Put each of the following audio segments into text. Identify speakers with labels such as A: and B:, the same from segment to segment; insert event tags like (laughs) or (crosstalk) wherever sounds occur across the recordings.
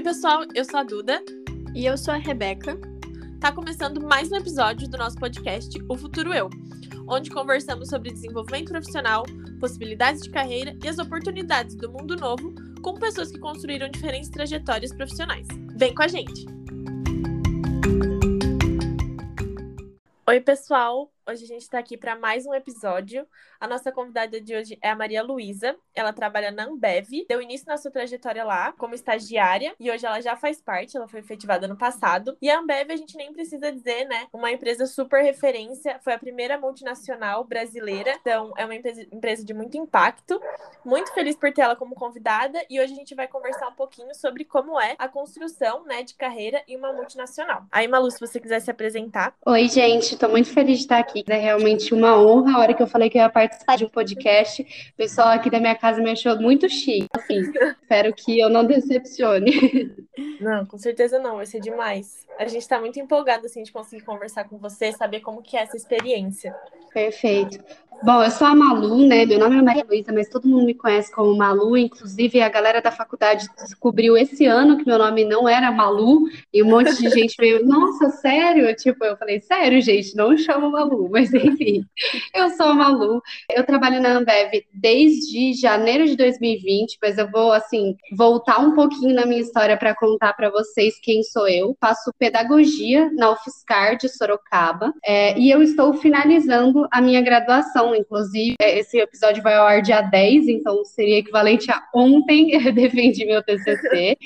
A: Oi, pessoal, eu sou a Duda.
B: E eu sou a Rebeca.
A: Tá começando mais um episódio do nosso podcast O Futuro Eu, onde conversamos sobre desenvolvimento profissional, possibilidades de carreira e as oportunidades do mundo novo com pessoas que construíram diferentes trajetórias profissionais. Vem com a gente! Oi, pessoal! Hoje a gente está aqui para mais um episódio. A nossa convidada de hoje é a Maria Luísa. Ela trabalha na Ambev, deu início na sua trajetória lá como estagiária e hoje ela já faz parte, ela foi efetivada no passado. E a Ambev a gente nem precisa dizer, né? Uma empresa super referência, foi a primeira multinacional brasileira, então é uma empresa de muito impacto. Muito feliz por ter ela como convidada e hoje a gente vai conversar um pouquinho sobre como é a construção, né, de carreira em uma multinacional. Aí, Malu, se você quiser se apresentar.
B: Oi, gente, estou muito feliz de estar aqui aqui. É realmente uma honra. A hora que eu falei que eu ia participar de um podcast, o pessoal aqui da minha casa me achou muito chique. Assim, espero que eu não decepcione.
A: Não, com certeza não, vai ser demais. A gente está muito empolgado assim de conseguir conversar com você, saber como que é essa experiência.
B: Perfeito. Bom, eu sou a Malu, né? Meu nome é Maria Luísa, mas todo mundo me conhece como Malu. Inclusive, a galera da faculdade descobriu esse ano que meu nome não era Malu, e um monte de gente veio, (laughs) nossa, sério? Tipo, eu falei, sério, gente, não chamo Malu, mas enfim, eu sou a Malu. Eu trabalho na Ambev desde janeiro de 2020, mas eu vou, assim, voltar um pouquinho na minha história para contar para vocês quem sou eu. Faço pedagogia na UFSCar de Sorocaba, é, e eu estou finalizando a minha graduação inclusive, é, esse episódio vai ao ar dia 10, então seria equivalente a ontem (laughs) eu defendi meu TCC,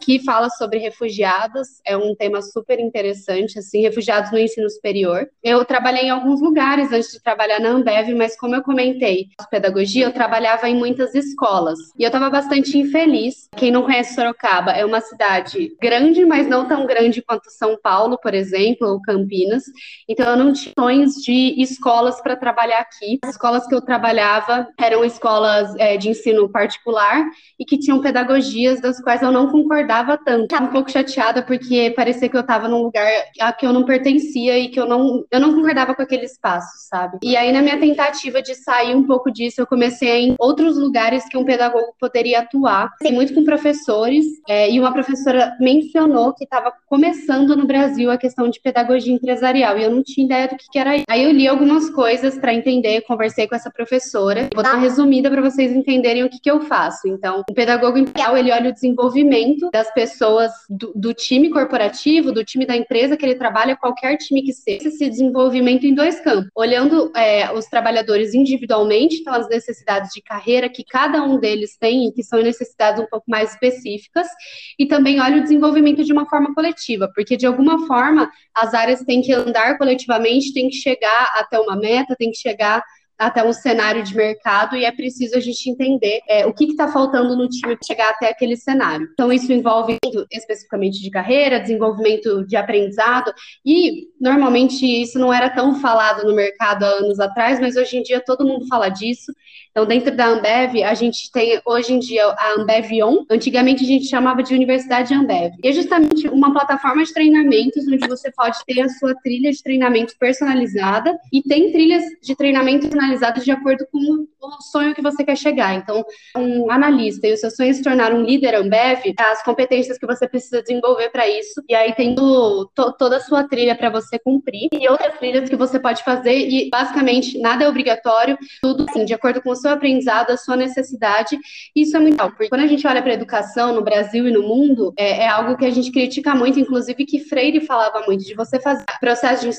B: que fala sobre refugiados, é um tema super interessante, assim, refugiados no ensino superior. Eu trabalhei em alguns lugares antes de trabalhar na Ambev, mas como eu comentei, pedagogia, eu trabalhava em muitas escolas, e eu estava bastante infeliz. Quem não conhece Sorocaba, é uma cidade grande, mas não tão grande quanto São Paulo, por exemplo, ou Campinas, então eu não tinha sonhos de escolas para trabalhar aqui, as escolas que eu trabalhava eram escolas é, de ensino particular e que tinham pedagogias das quais eu não concordava tanto. Um pouco chateada porque parecia que eu estava num lugar a que eu não pertencia e que eu não, eu não concordava com aquele espaço, sabe? E aí, na minha tentativa de sair um pouco disso, eu comecei em outros lugares que um pedagogo poderia atuar. Tem muito com professores, é, e uma professora mencionou que estava começando no Brasil a questão de pedagogia empresarial, e eu não tinha ideia do que, que era isso. Aí eu li algumas coisas para entender conversei com essa professora. Vou dar uma resumida para vocês entenderem o que, que eu faço. Então, o pedagogo imperial, ele olha o desenvolvimento das pessoas do, do, time corporativo, do time da empresa que ele trabalha, qualquer time que seja, esse desenvolvimento em dois campos. Olhando é, os trabalhadores individualmente, então as necessidades de carreira que cada um deles tem, e que são necessidades um pouco mais específicas, e também olha o desenvolvimento de uma forma coletiva, porque de alguma forma as áreas têm que andar coletivamente, têm que chegar até uma meta, têm que chegar até um cenário de mercado e é preciso a gente entender é, o que está faltando no time para chegar até aquele cenário. Então, isso envolve especificamente de carreira, desenvolvimento de aprendizado, e normalmente isso não era tão falado no mercado há anos atrás, mas hoje em dia todo mundo fala disso. Então, dentro da Ambev, a gente tem hoje em dia a Ambev On, antigamente a gente chamava de Universidade Ambev. E é justamente uma plataforma de treinamentos onde você pode ter a sua trilha de treinamento personalizada e tem trilhas de treinamento personalizadas de acordo com o sonho que você quer chegar. Então, um analista e o seu sonho é se tornar um líder Ambev, as competências que você precisa desenvolver para isso. E aí tem to, toda a sua trilha para você cumprir e outras trilhas que você pode fazer e basicamente nada é obrigatório, tudo assim, de acordo com o seu aprendizado, a sua necessidade. Isso é muito legal, porque quando a gente olha para a educação no Brasil e no mundo, é, é, algo que a gente critica muito, inclusive que Freire falava muito, de você fazer processo de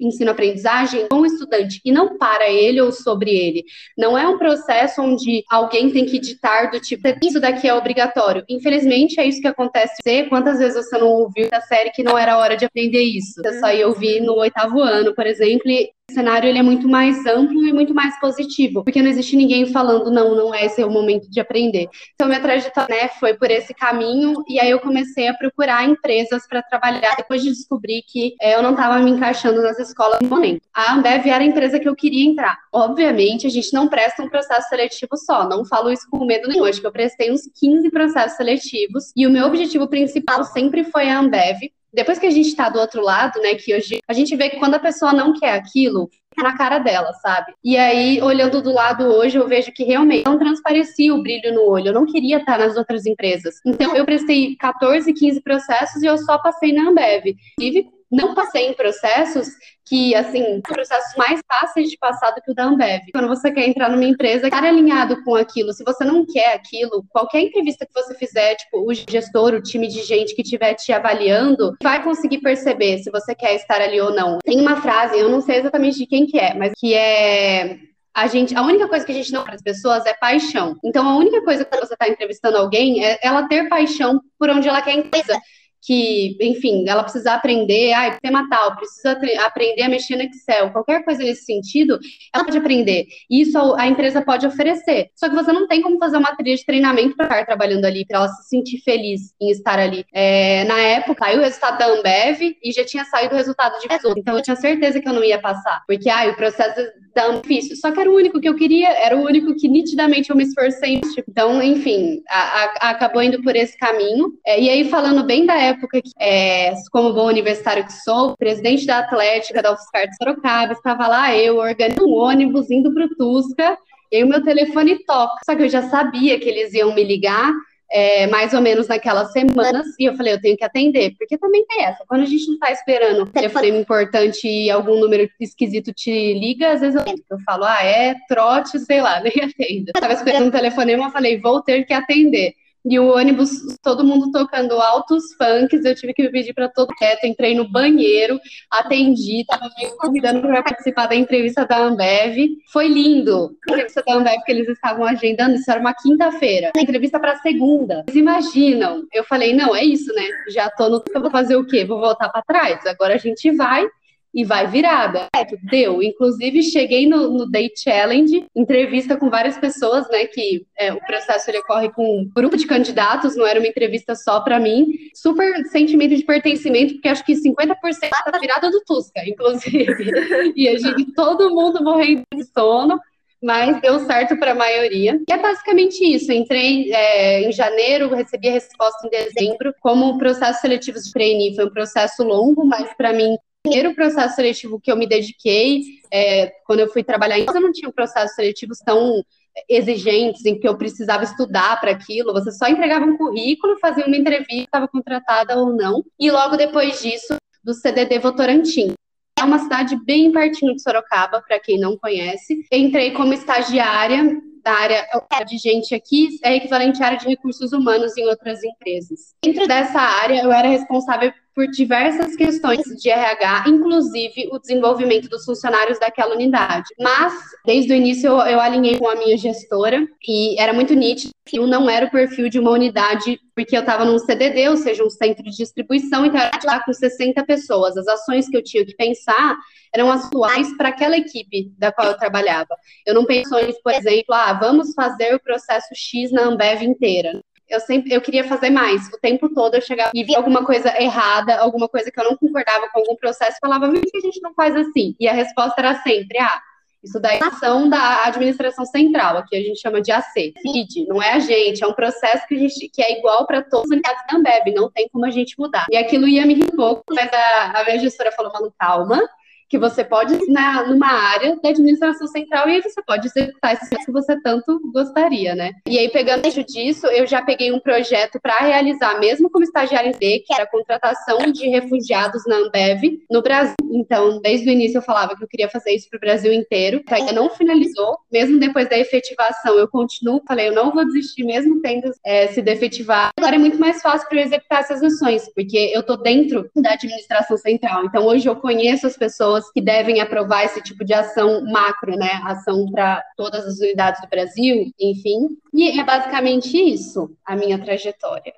B: ensino-aprendizagem com o estudante e não para ele ou sobre ele. Não é um processo onde alguém tem que ditar do tipo, isso daqui é obrigatório. Infelizmente, é isso que acontece. Quantas vezes você não ouviu da série que não era hora de aprender isso? Você só ia ouvir no oitavo ano, por exemplo, e cenário ele é muito mais amplo e muito mais positivo, porque não existe ninguém falando não, não é esse é o momento de aprender. Então minha trajetória né, foi por esse caminho e aí eu comecei a procurar empresas para trabalhar depois de descobrir que é, eu não estava me encaixando nas escolas no momento. A Ambev era a empresa que eu queria entrar. Obviamente a gente não presta um processo seletivo só, não falo isso com medo nenhum. Acho que eu prestei uns 15 processos seletivos e o meu objetivo principal sempre foi a Ambev depois que a gente está do outro lado, né, que hoje a gente vê que quando a pessoa não quer aquilo, é na cara dela, sabe? E aí, olhando do lado hoje, eu vejo que realmente não transparecia o brilho no olho. Eu não queria estar nas outras empresas. Então, eu prestei 14, 15 processos e eu só passei na Ambev. Tive não passei em processos que, assim, processos mais fáceis de passar do que o da Ambev. Quando você quer entrar numa empresa, estar alinhado com aquilo. Se você não quer aquilo, qualquer entrevista que você fizer, tipo, o gestor, o time de gente que estiver te avaliando, vai conseguir perceber se você quer estar ali ou não. Tem uma frase, eu não sei exatamente de quem que é, mas que é a gente, a única coisa que a gente não para as pessoas é paixão. Então, a única coisa que você está entrevistando alguém é ela ter paixão por onde ela quer empresa que, enfim, ela precisa aprender, ah, tema tal, precisa aprender a mexer no Excel, qualquer coisa nesse sentido, ela pode aprender. Isso a empresa pode oferecer. Só que você não tem como fazer uma trilha de treinamento para estar trabalhando ali, para ela se sentir feliz em estar ali. É, na época, saiu o resultado da Ambev e já tinha saído o resultado de pessoas. Então eu tinha certeza que eu não ia passar, porque ah, o processo da Ambev é. Só que era o único que eu queria, era o único que nitidamente eu me esforcei. Então, enfim, a, a, acabou indo por esse caminho. É, e aí, falando bem da época que, é, como bom universitário que sou, presidente da Atlética da UFSCar de Sorocaba, estava lá eu, organizando um ônibus, indo para o Tusca, e o meu telefone toca. Só que eu já sabia que eles iam me ligar, é, mais ou menos naquelas semanas, e eu falei, eu tenho que atender, porque também tem essa, quando a gente não está esperando um telefone importante e algum número esquisito te liga, às vezes eu, eu falo, ah, é trote, sei lá, nem (laughs) atendo. Eu tava esperando um telefonema, eu falei, vou ter que atender. E o ônibus, todo mundo tocando altos funks, eu tive que pedir para todo quieto, entrei no banheiro, atendi, tava me convidando para participar da entrevista da Ambev. Foi lindo. A entrevista da Ambev que eles estavam agendando, isso era uma quinta-feira. Entrevista para segunda. Vocês imaginam? Eu falei, não, é isso, né? Já tô no. Eu vou fazer o quê? Vou voltar para trás. Agora a gente vai e vai virada. É, deu. Inclusive, cheguei no, no Day Challenge, entrevista com várias pessoas, né? Que é, o processo ele ocorre com um grupo de candidatos, não era uma entrevista só para mim. Super sentimento de pertencimento, porque acho que 50% tá virada do Tusca, inclusive. e a gente, todo mundo morrendo de sono mas deu certo para a maioria. E é basicamente isso. Entrei é, em janeiro, recebi a resposta em dezembro. Como o processo seletivo de trainee foi um processo longo, mas para mim primeiro processo seletivo que eu me dediquei, é, quando eu fui trabalhar, eu não tinha um processo seletivo tão exigentes em que eu precisava estudar para aquilo. Você só entregava um currículo, fazia uma entrevista, estava contratada ou não. E logo depois disso, do CDD Votorantim. É uma cidade bem pertinho de Sorocaba, para quem não conhece. Entrei como estagiária da área de gente aqui é equivalente à área de recursos humanos em outras empresas. Dentro dessa área, eu era responsável por diversas questões de RH, inclusive o desenvolvimento dos funcionários daquela unidade. Mas, desde o início, eu, eu alinhei com a minha gestora e era muito nítido que eu não era o perfil de uma unidade, porque eu estava num CDD, ou seja, um centro de distribuição, então era lá com 60 pessoas. As ações que eu tinha que pensar eram atuais para aquela equipe da qual eu trabalhava. Eu não pensei, por exemplo, ah, vamos fazer o processo X na Ambev inteira eu sempre eu queria fazer mais. O tempo todo eu chegava e via alguma coisa errada, alguma coisa que eu não concordava com algum processo, falava, por que a gente não faz assim? E a resposta era sempre, ah, isso daí é ação da administração central, aqui a gente chama de AC. CID, não é a gente, é um processo que, gente, que é igual para todos os unidades da Ambev, não tem como a gente mudar. E aquilo ia me rir um pouco, mas a, a minha gestora falou, Manu, calma, que você pode na numa área da administração central e aí você pode executar esse que você tanto gostaria, né? E aí, pegando disso, eu já peguei um projeto para realizar, mesmo como estagiário D, que era a contratação de refugiados na Ambev no Brasil. Então, desde o início eu falava que eu queria fazer isso para o Brasil inteiro. Ainda não finalizou, mesmo depois da efetivação, eu continuo, falei, eu não vou desistir, mesmo tendo é, se defetivar. Agora é muito mais fácil para eu executar essas ações, porque eu tô dentro da administração central. Então, hoje eu conheço as pessoas pessoas que devem aprovar esse tipo de ação macro, né? Ação para todas as unidades do Brasil, enfim. E é basicamente isso a minha trajetória.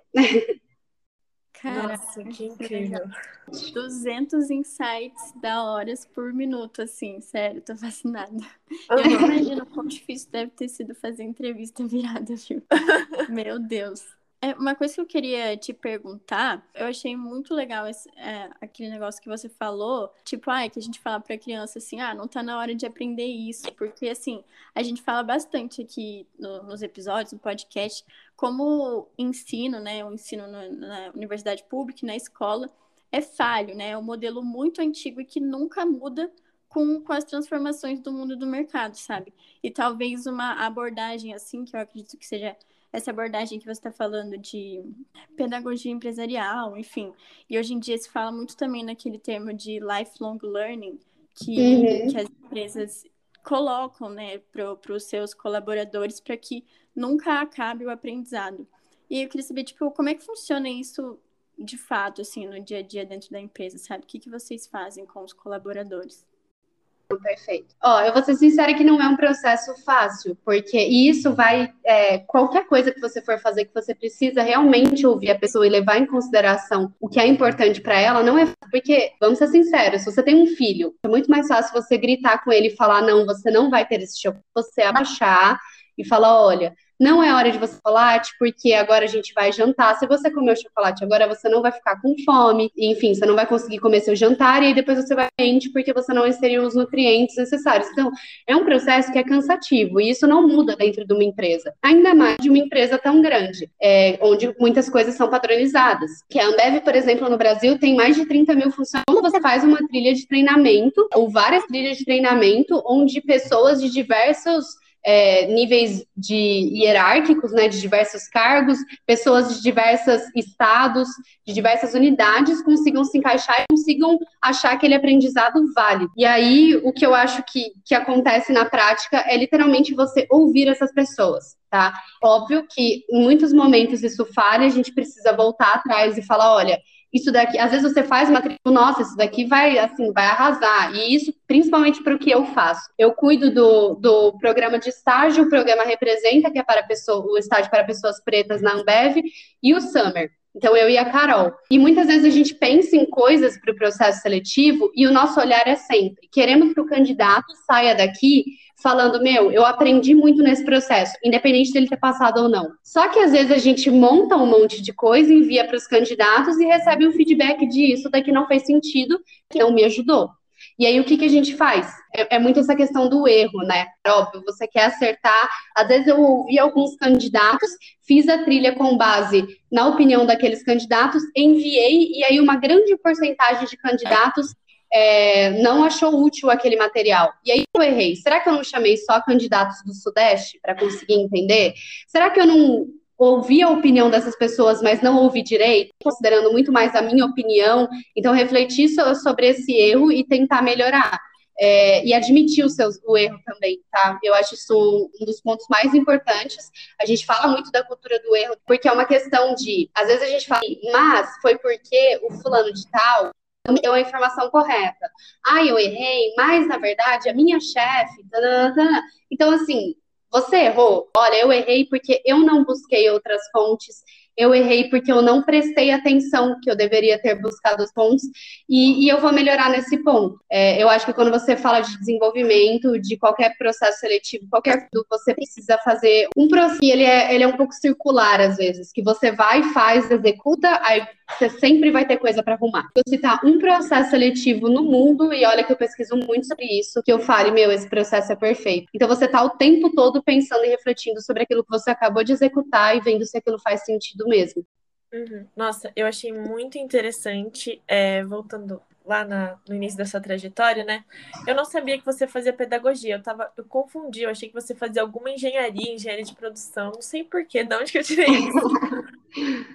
A: Cara, Nossa, que incrível.
C: 200 insights da horas por minuto, assim, sério, tô fascinada. Uhum. Eu não imagino quão difícil deve ter sido fazer entrevista virada, viu? (laughs) Meu Deus. É, uma coisa que eu queria te perguntar, eu achei muito legal esse, é, aquele negócio que você falou, tipo, ah, é que a gente fala pra criança assim, ah, não tá na hora de aprender isso, porque assim, a gente fala bastante aqui no, nos episódios, no podcast, como ensino, né, o ensino no, na universidade pública, na escola, é falho, né? É um modelo muito antigo e que nunca muda com, com as transformações do mundo do mercado, sabe? E talvez uma abordagem assim, que eu acredito que seja essa abordagem que você está falando de pedagogia empresarial, enfim. E hoje em dia se fala muito também naquele termo de lifelong learning, que, uhum. que as empresas colocam né, para os seus colaboradores para que nunca acabe o aprendizado. E eu queria saber, tipo, como é que funciona isso de fato, assim, no dia a dia dentro da empresa, sabe? O que, que vocês fazem com os colaboradores?
B: Perfeito. Ó, eu vou ser sincera que não é um processo fácil, porque isso vai. É, qualquer coisa que você for fazer que você precisa realmente ouvir a pessoa e levar em consideração o que é importante para ela, não é porque, vamos ser sinceros, se você tem um filho, é muito mais fácil você gritar com ele e falar: não, você não vai ter esse chocolate, você abaixar e falar: olha não é hora de você chocolate, porque agora a gente vai jantar. Se você comer o chocolate agora, você não vai ficar com fome. Enfim, você não vai conseguir comer seu jantar e aí depois você vai mente porque você não inseriu os nutrientes necessários. Então, é um processo que é cansativo e isso não muda dentro de uma empresa. Ainda mais de uma empresa tão grande, é, onde muitas coisas são padronizadas. Que a Ambev, por exemplo, no Brasil, tem mais de 30 mil funcionários. Você faz uma trilha de treinamento, ou várias trilhas de treinamento, onde pessoas de diversos é, níveis de hierárquicos, né, de diversos cargos, pessoas de diversos estados, de diversas unidades consigam se encaixar e consigam achar aquele aprendizado válido. E aí, o que eu acho que, que acontece na prática é literalmente você ouvir essas pessoas. Tá? Óbvio que em muitos momentos isso falha, a gente precisa voltar atrás e falar, olha, isso daqui, às vezes você faz uma nossa, isso daqui vai assim, vai arrasar. E isso principalmente para o que eu faço. Eu cuido do, do programa de estágio, o programa Representa, que é para pessoa, o estágio para pessoas pretas na Ambev, e o Summer. Então, eu e a Carol. E muitas vezes a gente pensa em coisas para o processo seletivo e o nosso olhar é sempre: queremos que o candidato saia daqui falando, meu, eu aprendi muito nesse processo, independente dele ter passado ou não. Só que às vezes a gente monta um monte de coisa, envia para os candidatos e recebe um feedback de isso daqui não fez sentido, não me ajudou. E aí, o que, que a gente faz? É, é, muito essa questão do erro, né? Óbvio, você quer acertar. Às vezes eu ouvi alguns candidatos, fiz a trilha com base na opinião daqueles candidatos, enviei, e aí uma grande porcentagem de candidatos é, não achou útil aquele material. E aí eu errei. Será que eu não chamei só candidatos do Sudeste para conseguir entender? Será que eu não ouvi a opinião dessas pessoas, mas não ouvi direito, considerando muito mais a minha opinião? Então, refletir sobre esse erro e tentar melhorar. É, e admitir o, seu, o erro também, tá? Eu acho isso um dos pontos mais importantes. A gente fala muito da cultura do erro, porque é uma questão de, às vezes a gente fala, mas foi porque o fulano de tal deu a informação correta. Ah, eu errei, mas na verdade a minha chefe. Então, assim, você errou. Olha, eu errei porque eu não busquei outras fontes, eu errei porque eu não prestei atenção que eu deveria ter buscado os pontos e, e eu vou melhorar nesse ponto. É, eu acho que quando você fala de desenvolvimento, de qualquer processo seletivo, qualquer você precisa fazer um processo, ele é, ele é um pouco circular às vezes, que você vai, faz, executa, aí você sempre vai ter coisa para arrumar. Vou citar um processo seletivo no mundo, e olha que eu pesquiso muito sobre isso, que eu fale, meu, esse processo é perfeito. Então você tá o tempo todo pensando e refletindo sobre aquilo que você acabou de executar e vendo se aquilo faz sentido mesmo.
A: Uhum. Nossa, eu achei muito interessante, é, voltando lá na, no início da sua trajetória, né? Eu não sabia que você fazia pedagogia, eu tava, eu confundi, eu achei que você fazia alguma engenharia, engenharia de produção, não sei porquê, de onde que eu tirei isso. (laughs)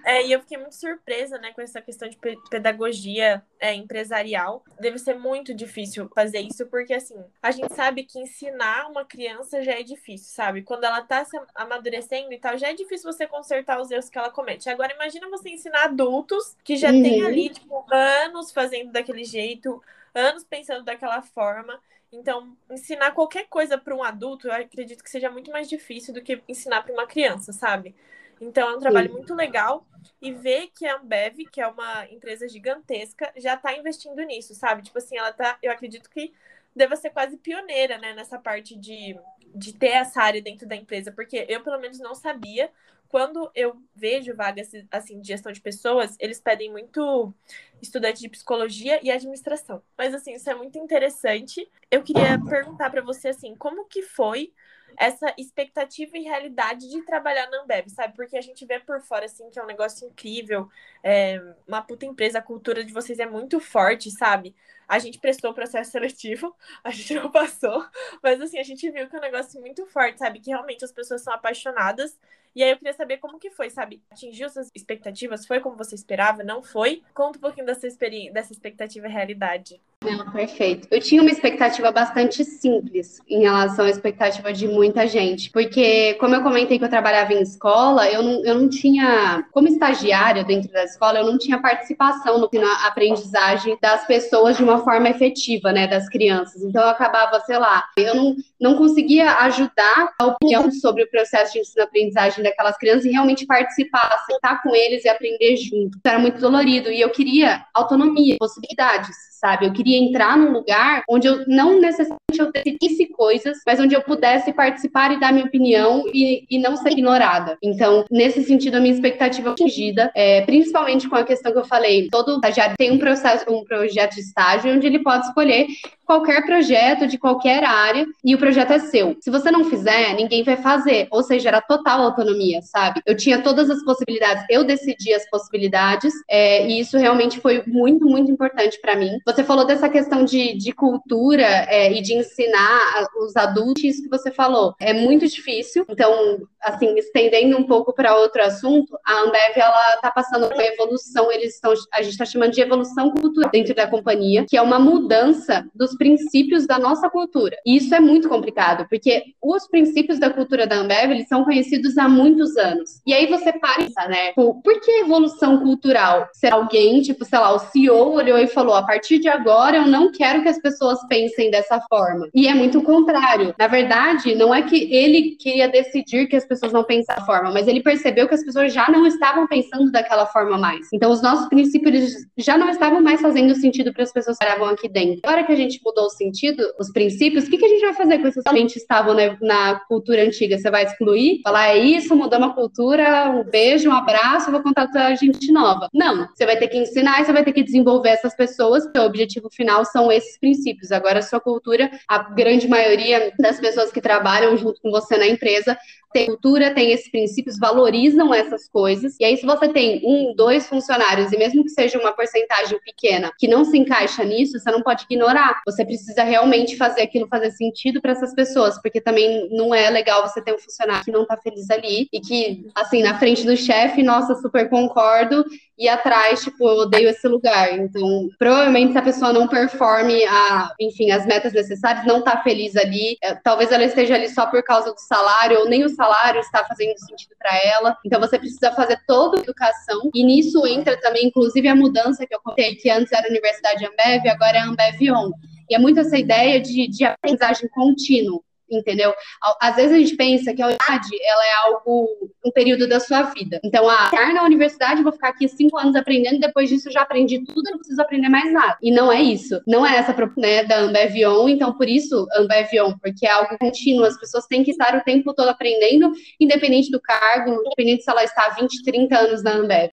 A: é, e eu fiquei muito surpresa, né, com essa questão de pedagogia é, empresarial. Deve ser muito difícil fazer isso, porque assim, a gente sabe que ensinar uma criança já é difícil, sabe? Quando ela tá se amadurecendo e tal, já é difícil você consertar os erros que ela comete. Agora, imagina você ensinar adultos que já uhum. têm ali, tipo, anos fazendo daquele jeito, anos pensando daquela forma. Então, ensinar qualquer coisa para um adulto, eu acredito que seja muito mais difícil do que ensinar para uma criança, sabe? Então, é um trabalho Sim. muito legal e ver que a Ambev, que é uma empresa gigantesca, já está investindo nisso, sabe? Tipo assim, ela tá, eu acredito que deva ser quase pioneira, né, nessa parte de, de ter essa área dentro da empresa, porque eu, pelo menos, não sabia quando eu vejo vagas assim de gestão de pessoas, eles pedem muito estudante de psicologia e administração. Mas assim, isso é muito interessante. Eu queria perguntar para você assim, como que foi essa expectativa e realidade de trabalhar na Ambev, sabe? Porque a gente vê por fora, assim, que é um negócio incrível, é uma puta empresa, a cultura de vocês é muito forte, sabe? A gente prestou o processo seletivo, a gente não passou, mas assim, a gente viu que é um negócio muito forte, sabe? Que realmente as pessoas são apaixonadas. E aí eu queria saber como que foi, sabe? Atingiu suas expectativas? Foi como você esperava? Não foi? Conta um pouquinho dessa, experiência, dessa expectativa e realidade.
B: Não, perfeito. Eu tinha uma expectativa bastante simples em relação à expectativa de muita gente, porque, como eu comentei que eu trabalhava em escola, eu não, eu não tinha, como estagiária dentro da escola, eu não tinha participação no, na aprendizagem das pessoas de uma forma efetiva, né, das crianças. Então, eu acabava, sei lá, eu não, não conseguia ajudar a opinião sobre o processo de ensino-aprendizagem daquelas crianças e realmente participar, sentar com eles e aprender junto. Era muito dolorido e eu queria autonomia, possibilidades, sabe? Eu queria entrar num lugar onde eu não necessariamente eu decidisse coisas, mas onde eu pudesse participar e dar minha opinião e, e não ser ignorada. Então, nesse sentido, a minha expectativa é atingida, é, principalmente com a questão que eu falei, todo estagiário tem um processo, um projeto de estágio onde ele pode escolher qualquer projeto de qualquer área e o projeto é seu. Se você não fizer, ninguém vai fazer, ou seja, era total autonomia, sabe? Eu tinha todas as possibilidades, eu decidi as possibilidades é, e isso realmente foi muito, muito importante para mim. Você falou dessa questão de, de cultura é, e de ensinar os adultos, isso que você falou, é muito difícil. Então, assim, estendendo um pouco para outro assunto, a Ambev ela está passando por uma evolução, eles estão, a gente está chamando de evolução cultural dentro da companhia, que é uma mudança dos princípios da nossa cultura. E isso é muito complicado, porque os princípios da cultura da Ambev, eles são conhecidos há muitos anos. E aí você pensa, né? Por que evolução cultural? Se alguém, tipo, sei lá, o CEO olhou e falou: a partir de agora eu não quero que as pessoas pensem dessa forma. E é muito o contrário. Na verdade, não é que ele queria decidir que as pessoas não pensam dessa forma, mas ele percebeu que as pessoas já não estavam pensando daquela forma mais. Então, os nossos princípios já não estavam mais fazendo sentido para as pessoas que estavam aqui dentro. Agora que a gente mudou o sentido, os princípios, o que, que a gente vai fazer com esses que estavam na, na, cultura antiga? Você vai excluir? Falar, é isso, mudou uma cultura, um beijo, um abraço, vou contratar gente nova. Não, você vai ter que ensinar e você vai ter que desenvolver essas pessoas, o objetivo final são esses princípios. Agora, a sua cultura, a grande maioria das pessoas que trabalham junto com você na empresa tem cultura, tem esses princípios, valorizam essas coisas. E aí, se você tem um, dois funcionários, e mesmo que seja uma porcentagem pequena que não se encaixa nisso, você não pode ignorar. Você precisa realmente fazer aquilo fazer sentido para essas pessoas, porque também não é legal você ter um funcionário que não está feliz ali e que, assim, na frente do chefe, nossa, super concordo, e atrás, tipo, eu odeio esse lugar. Então, provavelmente se a pessoa não performe a, enfim, as metas necessárias, não tá feliz ali, é, talvez ela esteja ali só por causa do salário, ou nem o salário está fazendo sentido para ela. Então, você precisa fazer toda a educação, e nisso entra também, inclusive, a mudança que eu contei, que antes era Universidade Ambev, agora é Ambev On. E é muito essa ideia de, de aprendizagem contínua entendeu? Às vezes a gente pensa que a universidade ela é algo, um período da sua vida. Então, ah, na universidade, vou ficar aqui cinco anos aprendendo, depois disso eu já aprendi tudo, não preciso aprender mais nada. E não é isso. Não é essa né, da Ambevion, então por isso Ambevion, porque é algo contínuo, as pessoas têm que estar o tempo todo aprendendo, independente do cargo, independente se ela está há 20, 30 anos na Ambev.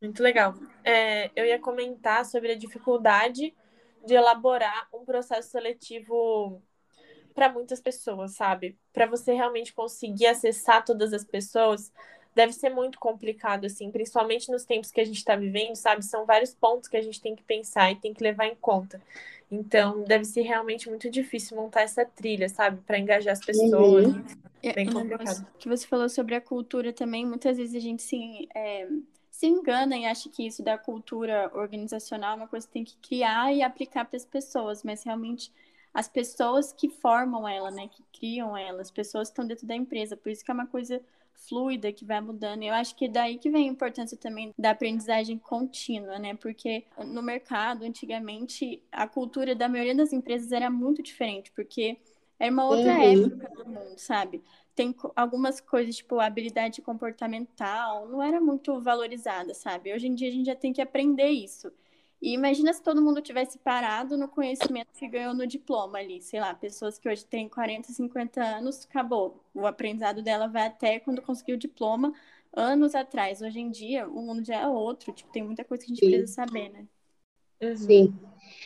A: Muito legal. É, eu ia comentar sobre a dificuldade de elaborar um processo seletivo para muitas pessoas, sabe? Para você realmente conseguir acessar todas as pessoas, deve ser muito complicado, assim, principalmente nos tempos que a gente está vivendo, sabe? São vários pontos que a gente tem que pensar e tem que levar em conta. Então, deve ser realmente muito difícil montar essa trilha, sabe? Para engajar as pessoas. Uhum. Bem complicado.
C: que você falou sobre a cultura também, muitas vezes a gente se, é, se engana e acha que isso da cultura organizacional é uma coisa que tem que criar e aplicar para as pessoas, mas realmente as pessoas que formam ela, né, que criam ela, as pessoas que estão dentro da empresa. Por isso que é uma coisa fluida que vai mudando. Eu acho que é daí que vem a importância também da aprendizagem contínua, né? Porque no mercado, antigamente, a cultura da maioria das empresas era muito diferente, porque era uma outra uhum. época do mundo, sabe? Tem algumas coisas, tipo, a habilidade comportamental, não era muito valorizada, sabe? Hoje em dia a gente já tem que aprender isso. E imagina se todo mundo tivesse parado no conhecimento que ganhou no diploma ali. Sei lá, pessoas que hoje têm 40, 50 anos, acabou. O aprendizado dela vai até quando conseguiu o diploma, anos atrás. Hoje em dia, o mundo já é outro. Tipo, tem muita coisa que a gente Sim. precisa saber, né?
B: Uhum. Sim.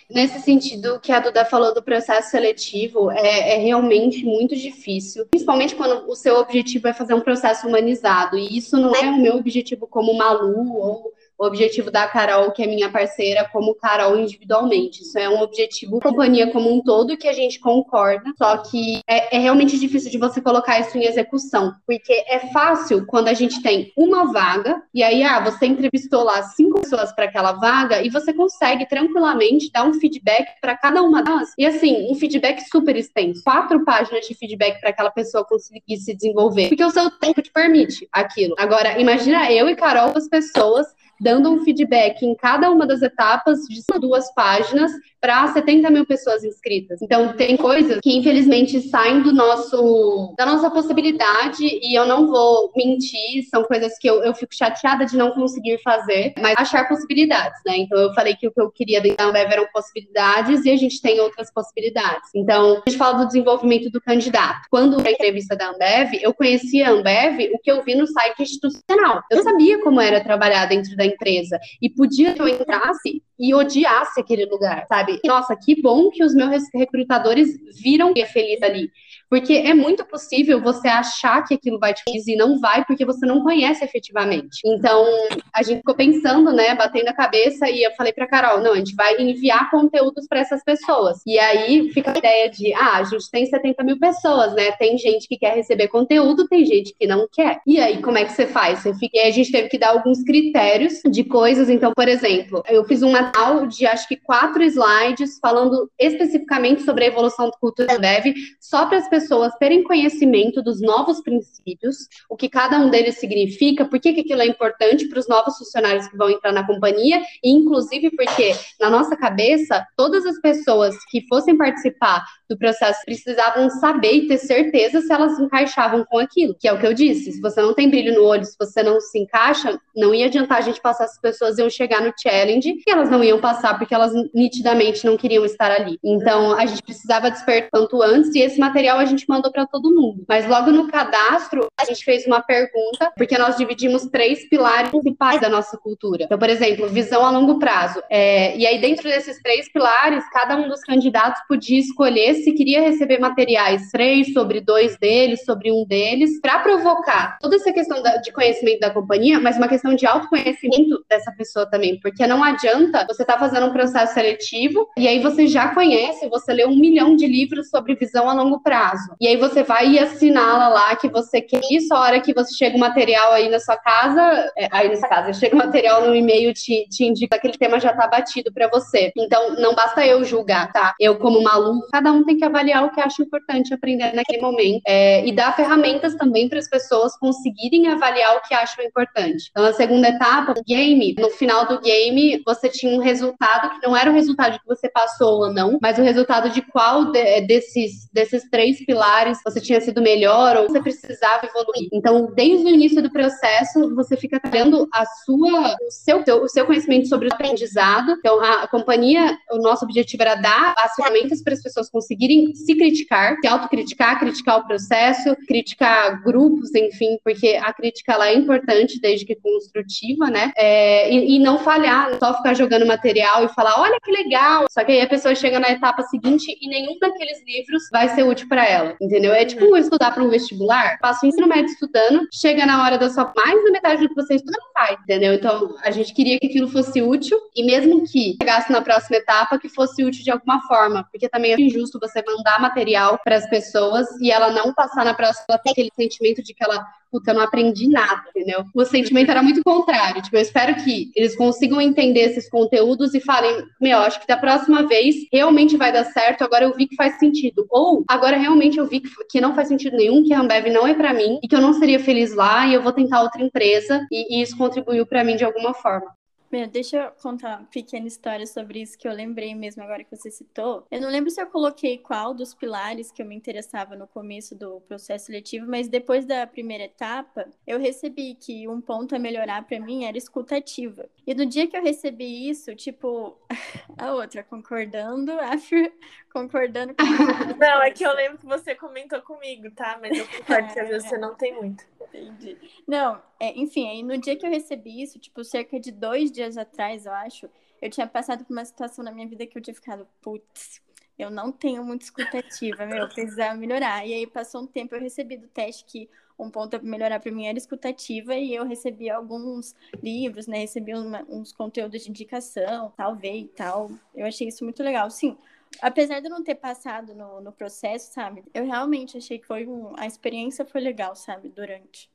B: Nesse sentido, que a Duda falou do processo seletivo, é, é, realmente muito difícil, principalmente quando o seu objetivo é fazer um processo humanizado. E isso não é o meu objetivo como Malu ou o objetivo da Carol, que é minha parceira, como Carol individualmente. Isso é um objetivo companhia como um todo que a gente concorda, só que é, é, realmente difícil de você colocar isso em execução, porque é fácil quando a gente tem uma vaga e aí, ah, você entrevistou lá cinco pessoas para aquela vaga e você consegue tranquilamente dar um feedback para cada uma delas. E assim, um feedback super extenso, quatro páginas de feedback para aquela pessoa conseguir se desenvolver, porque o seu tempo te permite aquilo. Agora, imagina eu e Carol, as pessoas dando um feedback em cada uma das etapas de duas páginas para 70 mil pessoas inscritas. Então, tem coisas que, infelizmente, saem do nosso, da nossa possibilidade, e eu não vou mentir, são coisas que eu, eu fico chateada de não conseguir fazer, mas achar possibilidades, né? Então, eu falei que o que eu queria da Ambev eram possibilidades, e a gente tem outras possibilidades. Então, a gente fala do desenvolvimento do candidato. Quando a entrevista da Ambev, eu conhecia a Ambev o que eu vi no site institucional. Eu sabia como era trabalhar dentro da empresa, e podia que eu entrasse e odiasse aquele lugar, sabe? Nossa, que bom que os meus recrutadores viram que é feliz ali. Porque é muito possível você achar que aquilo vai te fazer e não vai, porque você não conhece efetivamente. Então, a gente ficou pensando, né, batendo a cabeça, e eu falei pra Carol: não, a gente vai enviar conteúdos para essas pessoas. E aí fica a ideia de: ah, a gente tem 70 mil pessoas, né? Tem gente que quer receber conteúdo, tem gente que não quer. E aí, como é que você faz? Você fica... a gente teve que dar alguns critérios de coisas. Então, por exemplo, eu fiz uma de acho que quatro slides falando especificamente sobre a evolução do cultura dev, só para as pessoas terem conhecimento dos novos princípios, o que cada um deles significa, por que, que aquilo é importante para os novos funcionários que vão entrar na companhia, e inclusive porque, na nossa cabeça, todas as pessoas que fossem participar do processo precisavam saber e ter certeza se elas encaixavam com aquilo, que é o que eu disse. Se você não tem brilho no olho, se você não se encaixa, não ia adiantar a gente passar, as pessoas iam chegar no challenge e elas não iam passar porque elas nitidamente não queriam estar ali. Então, a gente precisava despertar quanto antes e esse material a gente mandou para todo mundo. Mas logo no cadastro, a gente fez uma pergunta, porque nós dividimos três pilares principais da nossa cultura. Então, por exemplo, visão a longo prazo. É, e aí, dentro desses três pilares, cada um dos candidatos podia escolher se queria receber materiais, três sobre dois deles, sobre um deles, para provocar toda essa questão da, de conhecimento da companhia, mas uma questão de autoconhecimento dessa pessoa também, porque não adianta você estar tá fazendo um processo seletivo e aí você já conhece, você lê um milhão de livros sobre visão a longo prazo. E aí você vai e assinala lá que você quer isso, a hora que você chega o material aí na sua casa, é, aí nesse caso, chega o material no e-mail, te, te indica que aquele tema já está batido para você. Então, não basta eu julgar, tá? Eu, como maluco, cada um tem que avaliar o que acha importante aprender naquele momento é, e dar ferramentas também para as pessoas conseguirem avaliar o que acham importante. Então, a segunda etapa do game, no final do game, você tinha um resultado que não era o resultado que você passou ou não, mas o resultado de qual de, desses, desses três pilares você tinha sido melhor ou você precisava evoluir. Então, desde o início do processo, você fica trabalhando a sua, o seu, o seu conhecimento sobre o aprendizado. Então, a, a companhia, o nosso objetivo era dar as ferramentas para as pessoas conseguirem se criticar, se autocriticar, criticar o processo, criticar grupos, enfim, porque a crítica ela é importante desde que construtiva, né? É, e, e, não falhar, só ficar jogando material e falar, olha que legal. Só que aí a pessoa chega na etapa seguinte e nenhum daqueles livros vai ser útil para ela, entendeu? É tipo uhum. estudar para um vestibular, passa o ensino médio estudando, chega na hora da sua mais da metade do que você estuda não vai, entendeu? Então a gente queria que aquilo fosse útil e mesmo que chegasse na próxima etapa que fosse útil de alguma forma, porque também é injusto você mandar material para as pessoas e ela não passar na próxima, ela ter aquele sentimento de que ela puta, eu não aprendi nada, entendeu? O sentimento era muito contrário. Tipo, eu espero que eles consigam entender esses conteúdos e falem, meu, acho que da próxima vez realmente vai dar certo, agora eu vi que faz sentido. Ou agora realmente eu vi que, que não faz sentido nenhum, que a Ambev não é para mim e que eu não seria feliz lá e eu vou tentar outra empresa e, e isso contribuiu para mim de alguma forma.
C: Meu, deixa eu contar uma pequena história sobre isso que eu lembrei mesmo agora que você citou. Eu não lembro se eu coloquei qual dos pilares que eu me interessava no começo do processo seletivo, mas depois da primeira etapa, eu recebi que um ponto a melhorar para mim era escutativa. E no dia que eu recebi isso, tipo, (laughs) a outra concordando, afir, concordando com (laughs)
A: Não, é que eu lembro que você comentou comigo, tá? Mas eu (laughs) concordo que às vezes você não tem muito.
C: Entendi. Não, é, enfim, aí no dia que eu recebi isso, tipo, cerca de dois dias atrás, eu acho, eu tinha passado por uma situação na minha vida que eu tinha ficado, putz, eu não tenho muita escutativa, meu, eu precisava melhorar. E aí passou um tempo, eu recebi do teste que um ponto a melhorar para mim era escutativa e eu recebi alguns livros, né? Recebi uma, uns conteúdos de indicação, talvez e tal. Eu achei isso muito legal. Sim, apesar de eu não ter passado no, no processo, sabe? Eu realmente achei que foi um, a experiência foi legal, sabe? Durante.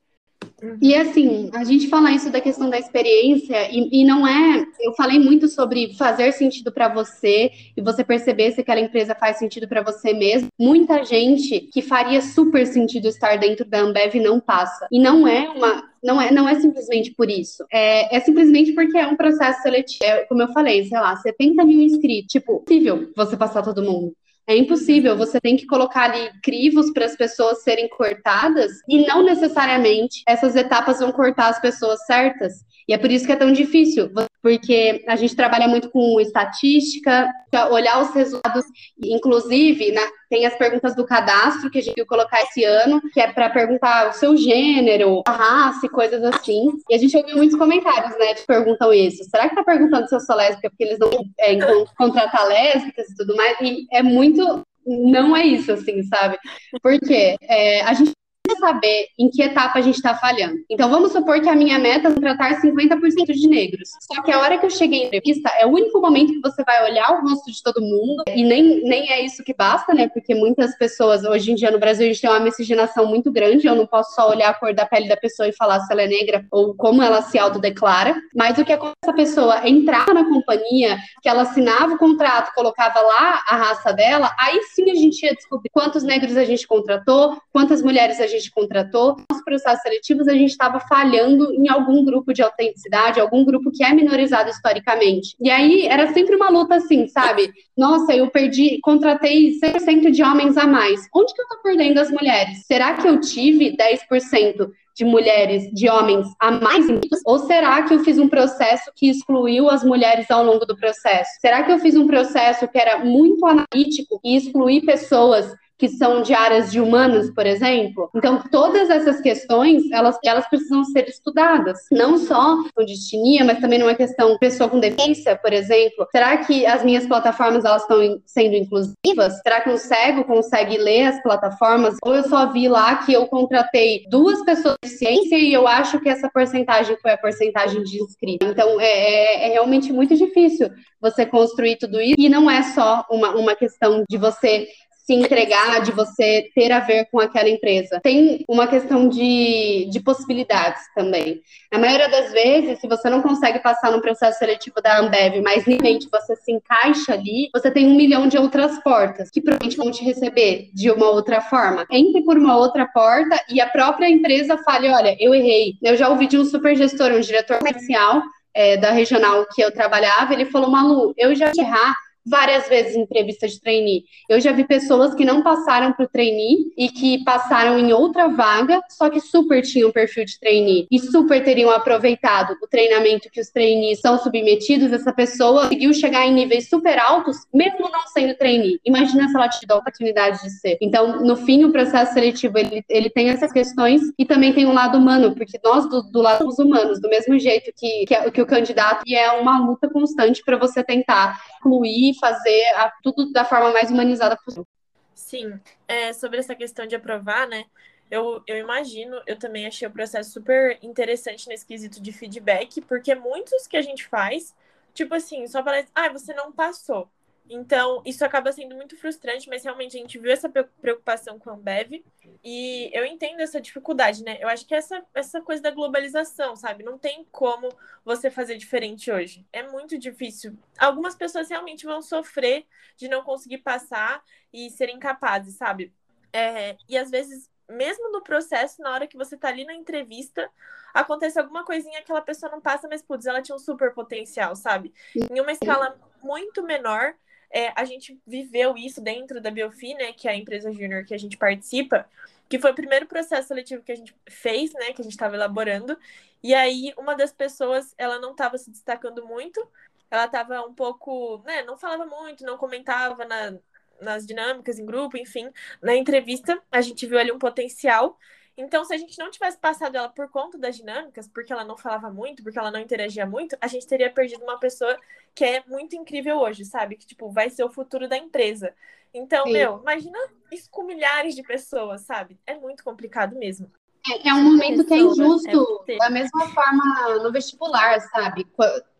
B: E assim, a gente falar isso da questão da experiência, e, e não é. Eu falei muito sobre fazer sentido para você e você perceber se aquela empresa faz sentido para você mesmo. Muita gente que faria super sentido estar dentro da Ambev não passa. E não é uma. Não é, não é simplesmente por isso. É, é simplesmente porque é um processo seletivo. É, como eu falei, sei lá, 70 mil inscritos. Tipo, possível você passar todo mundo. É impossível, você tem que colocar ali crivos para as pessoas serem cortadas e não necessariamente essas etapas vão cortar as pessoas certas. E é por isso que é tão difícil, porque a gente trabalha muito com estatística, olhar os resultados, inclusive na, tem as perguntas do cadastro que a gente viu colocar esse ano, que é para perguntar o seu gênero, a raça e coisas assim. E a gente ouviu muitos comentários, né, que perguntam isso. Será que tá perguntando se eu sou lésbica porque eles não é, (laughs) contratar lésbicas e tudo mais? E é muito não é isso, assim, sabe? Porque é, a gente saber em que etapa a gente está falhando. Então, vamos supor que a minha meta é tratar 50% de negros. Só que a hora que eu cheguei em entrevista, é o único momento que você vai olhar o rosto de todo mundo, e nem, nem é isso que basta, né? Porque muitas pessoas, hoje em dia no Brasil, a gente tem uma miscigenação muito grande, eu não posso só olhar a cor da pele da pessoa e falar se ela é negra ou como ela se autodeclara, mas o que acontece essa pessoa entrava na companhia, que ela assinava o contrato, colocava lá a raça dela, aí sim a gente ia descobrir quantos negros a gente contratou, quantas mulheres a gente contratou, nos processos seletivos a gente estava falhando em algum grupo de autenticidade, algum grupo que é minorizado historicamente. E aí era sempre uma luta assim, sabe? Nossa, eu perdi, contratei 100% de homens a mais. Onde que eu tô perdendo as mulheres? Será que eu tive 10% de mulheres, de homens a mais ou será que eu fiz um processo que excluiu as mulheres ao longo do processo? Será que eu fiz um processo que era muito analítico e excluí pessoas que são de áreas de humanas, por exemplo. Então, todas essas questões, elas, elas precisam ser estudadas, não só com destinia, mas também numa questão pessoa com deficiência, por exemplo. Será que as minhas plataformas elas estão sendo inclusivas? Será que um cego consegue ler as plataformas? Ou eu só vi lá que eu contratei duas pessoas de ciência e eu acho que essa porcentagem foi a porcentagem de inscritos. Então, é, é, é realmente muito difícil você construir tudo isso. E não é só uma, uma questão de você se entregar, de você ter a ver com aquela empresa. Tem uma questão de, de possibilidades também. Na maioria das vezes, se você não consegue passar no processo seletivo da Ambev, mas realmente você se encaixa ali, você tem um milhão de outras portas que provavelmente vão te receber de uma outra forma. Entre por uma outra porta e a própria empresa fale: olha, eu errei. Eu já ouvi de um super gestor, um diretor comercial é, da regional que eu trabalhava, ele falou: Malu, eu já errar várias vezes em entrevista de trainee. Eu já vi pessoas que não passaram para o trainee e que passaram em outra vaga, só que super tinham perfil de trainee e super teriam aproveitado o treinamento que os trainees são submetidos. Essa pessoa conseguiu chegar em níveis super altos, mesmo não sendo trainee. Imagina se ela te dá a oportunidade de ser. Então, no fim, o processo seletivo ele, ele tem essas questões e também tem um lado humano, porque nós do, do lado dos humanos, do mesmo jeito que, que, que o candidato, e é uma luta constante para você tentar incluir fazer a, tudo da forma mais humanizada possível.
A: Sim, é, sobre essa questão de aprovar, né? Eu, eu imagino, eu também achei o processo super interessante nesse quesito de feedback, porque muitos que a gente faz, tipo assim, só parece, ah, você não passou. Então, isso acaba sendo muito frustrante, mas realmente a gente viu essa preocupação com a Ambev e eu entendo essa dificuldade, né? Eu acho que essa, essa coisa da globalização, sabe? Não tem como você fazer diferente hoje. É muito difícil. Algumas pessoas realmente vão sofrer de não conseguir passar e serem capazes, sabe? É, e às vezes, mesmo no processo, na hora que você tá ali na entrevista, acontece alguma coisinha que aquela pessoa não passa, mas, putz, ela tinha um super potencial, sabe? Em uma escala muito menor, é, a gente viveu isso dentro da Biofi, né, que é a empresa júnior que a gente participa, que foi o primeiro processo seletivo que a gente fez, né, que a gente estava elaborando. E aí, uma das pessoas, ela não estava se destacando muito, ela estava um pouco, né, não falava muito, não comentava na, nas dinâmicas em grupo, enfim. Na entrevista, a gente viu ali um potencial Então, se a gente não tivesse passado ela por conta das dinâmicas, porque ela não falava muito, porque ela não interagia muito, a gente teria perdido uma pessoa que é muito incrível hoje, sabe? Que, tipo, vai ser o futuro da empresa. Então, Sim. meu, imagina isso com milhares de pessoas, sabe? É muito complicado mesmo.
B: É, é um momento que é injusto, é da mesma forma no vestibular, sabe?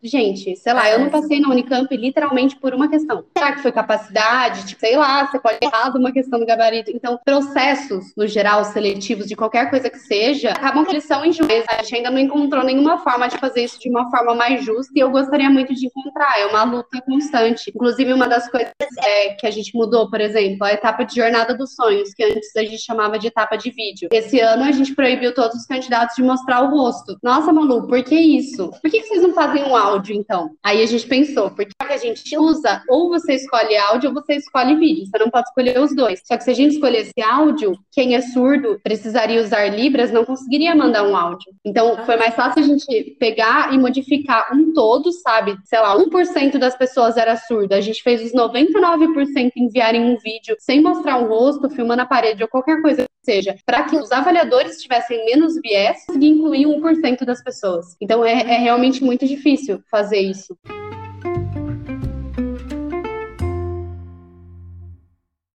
B: Gente, sei lá, eu não passei na Unicamp literalmente por uma questão. Será que foi capacidade? Tipo, sei lá, você pode errado uma questão do gabarito. Então, processos, no geral, seletivos, de qualquer coisa que seja, acabam que eles são injustos. A gente ainda não encontrou nenhuma forma de fazer isso de uma forma mais justa e eu gostaria muito de encontrar. É uma luta constante. Inclusive, uma das coisas é, que a gente mudou, por exemplo, a etapa de jornada dos sonhos, que antes a gente chamava de etapa de vídeo. Esse ano a gente proibiu todos os candidatos de mostrar o rosto. Nossa, Malu, por que isso? Por que vocês não fazem um áudio, então. Aí a gente pensou, porque a gente usa, ou você escolhe áudio ou você escolhe vídeo. Você não pode escolher os dois. Só que se a gente escolhesse áudio, quem é surdo precisaria usar Libras, não conseguiria mandar um áudio. Então foi mais fácil a gente pegar e modificar um todo, sabe? Sei lá, 1% das pessoas era surdo. A gente fez os 99% enviarem um vídeo sem mostrar o um rosto, filmando a parede ou qualquer coisa que seja, para que os avaliadores tivessem menos viés e incluir 1% das pessoas. Então é, é realmente muito difícil fazer isso.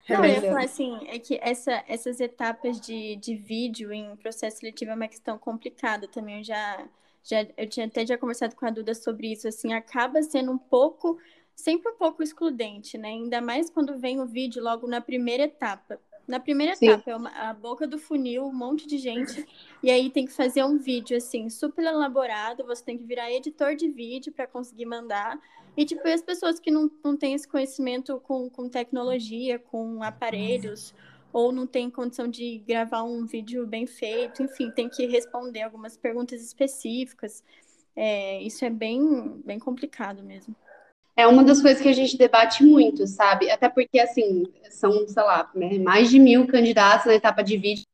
C: Não, eu ia falar assim, é que essa, essas etapas de, de vídeo em processo seletivo é uma questão complicada também. Eu já, já eu tinha até já conversado com a Duda sobre isso, assim, acaba sendo um pouco, sempre um pouco excludente, né? Ainda mais quando vem o vídeo logo na primeira etapa. Na primeira Sim. etapa, é uma, a boca do funil, um monte de gente, e aí tem que fazer um vídeo, assim, super elaborado, você tem que virar editor de vídeo para conseguir mandar. E, tipo, e as pessoas que não, não têm esse conhecimento com, com tecnologia, com aparelhos, ou não tem condição de gravar um vídeo bem feito, enfim, tem que responder algumas perguntas específicas. É, isso é bem, bem complicado mesmo
B: é uma das coisas que a gente debate muito, sabe? Até porque, assim, são, sei lá, né, mais de mil candidatos na etapa de vídeo,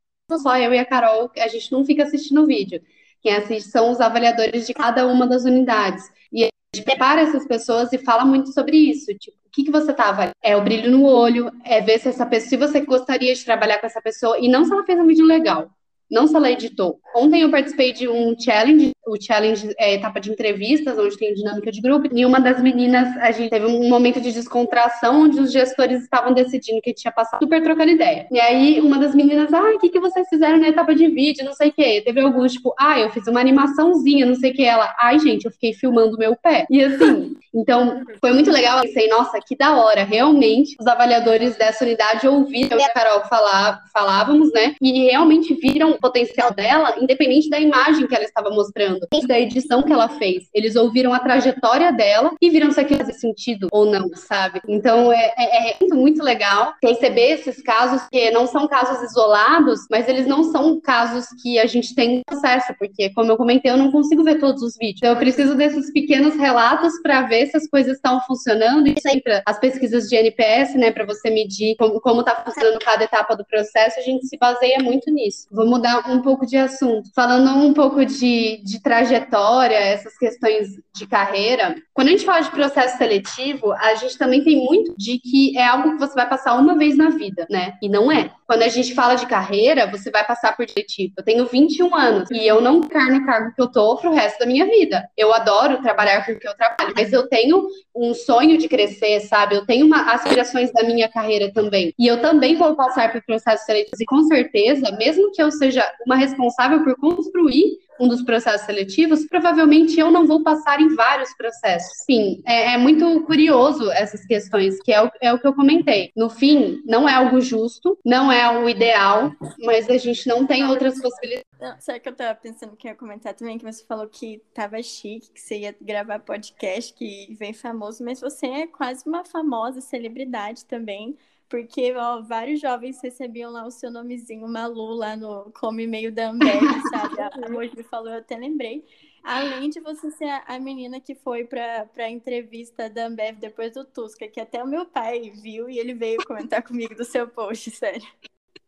B: só eu e a Carol, a gente não fica assistindo o vídeo. Quem assiste são os avaliadores de cada uma das unidades. E a gente prepara essas pessoas e fala muito sobre isso. Tipo, o que, que você tá avaliando? É o brilho no olho, é ver se essa pessoa, se você gostaria de trabalhar com essa pessoa, e não se ela fez um vídeo legal não se ela editou. Ontem eu participei de um challenge, o challenge é etapa de entrevistas, onde tem dinâmica de grupo, e uma das meninas, a gente teve um momento de descontração, onde os gestores estavam decidindo que tinha passado super trocando ideia. E aí uma das meninas, ah, o que, que vocês fizeram na etapa de vídeo, não sei o quê. Teve alguns, tipo, ah, eu fiz uma animaçãozinha, não sei o que. Ela, ai, gente, eu fiquei filmando meu pé. E assim, então foi muito legal. Eu pensei, nossa, que da hora, realmente, os avaliadores dessa unidade ouviram o que a Carol falar, falávamos, né? E realmente viram potencial dela, independente da imagem que ela estava mostrando, da edição que ela fez. Eles ouviram a trajetória dela e viram se aquilo fazia sentido ou não, sabe? Então é, é, é muito legal receber esses casos, que não são casos isolados, mas eles não são casos que a gente tem acesso, porque, como eu comentei, eu não consigo ver todos os vídeos. Então, eu preciso desses pequenos relatos para ver se as coisas estão funcionando e sempre as pesquisas de NPS, né, para você medir como está funcionando cada etapa do processo, a gente se baseia muito nisso. Vou mudar mudar um pouco de assunto. Falando um pouco de, de trajetória, essas questões de carreira, quando a gente fala de processo seletivo, a gente também tem muito de que é algo que você vai passar uma vez na vida, né? E não é. Quando a gente fala de carreira, você vai passar por seletivo. Eu tenho 21 anos e eu não quero no cargo que eu tô pro resto da minha vida. Eu adoro trabalhar com o que eu trabalho, mas eu tenho um sonho de crescer, sabe? Eu tenho uma, aspirações da minha carreira também. E eu também vou passar por processo seletivo e com certeza, mesmo que eu seja uma responsável por construir um dos processos seletivos, provavelmente eu não vou passar em vários processos. Sim, é, é muito curioso essas questões, que é o, é o que eu comentei. No fim, não é algo justo, não é o ideal, mas a gente não tem outras possibilidades.
C: Não, que eu tava pensando que ia comentar também, que você falou que tava chique, que você ia gravar podcast, que vem famoso, mas você é quase uma famosa celebridade também porque ó, vários jovens recebiam lá o seu nomezinho Malu lá no Come Meio da Ambev, (laughs) sabe? A Moji falou, eu até lembrei. Além de você ser a, menina que foi para a entrevista da Ambev depois do Tusca, que até o meu pai viu e ele veio comentar comigo do seu post, sério.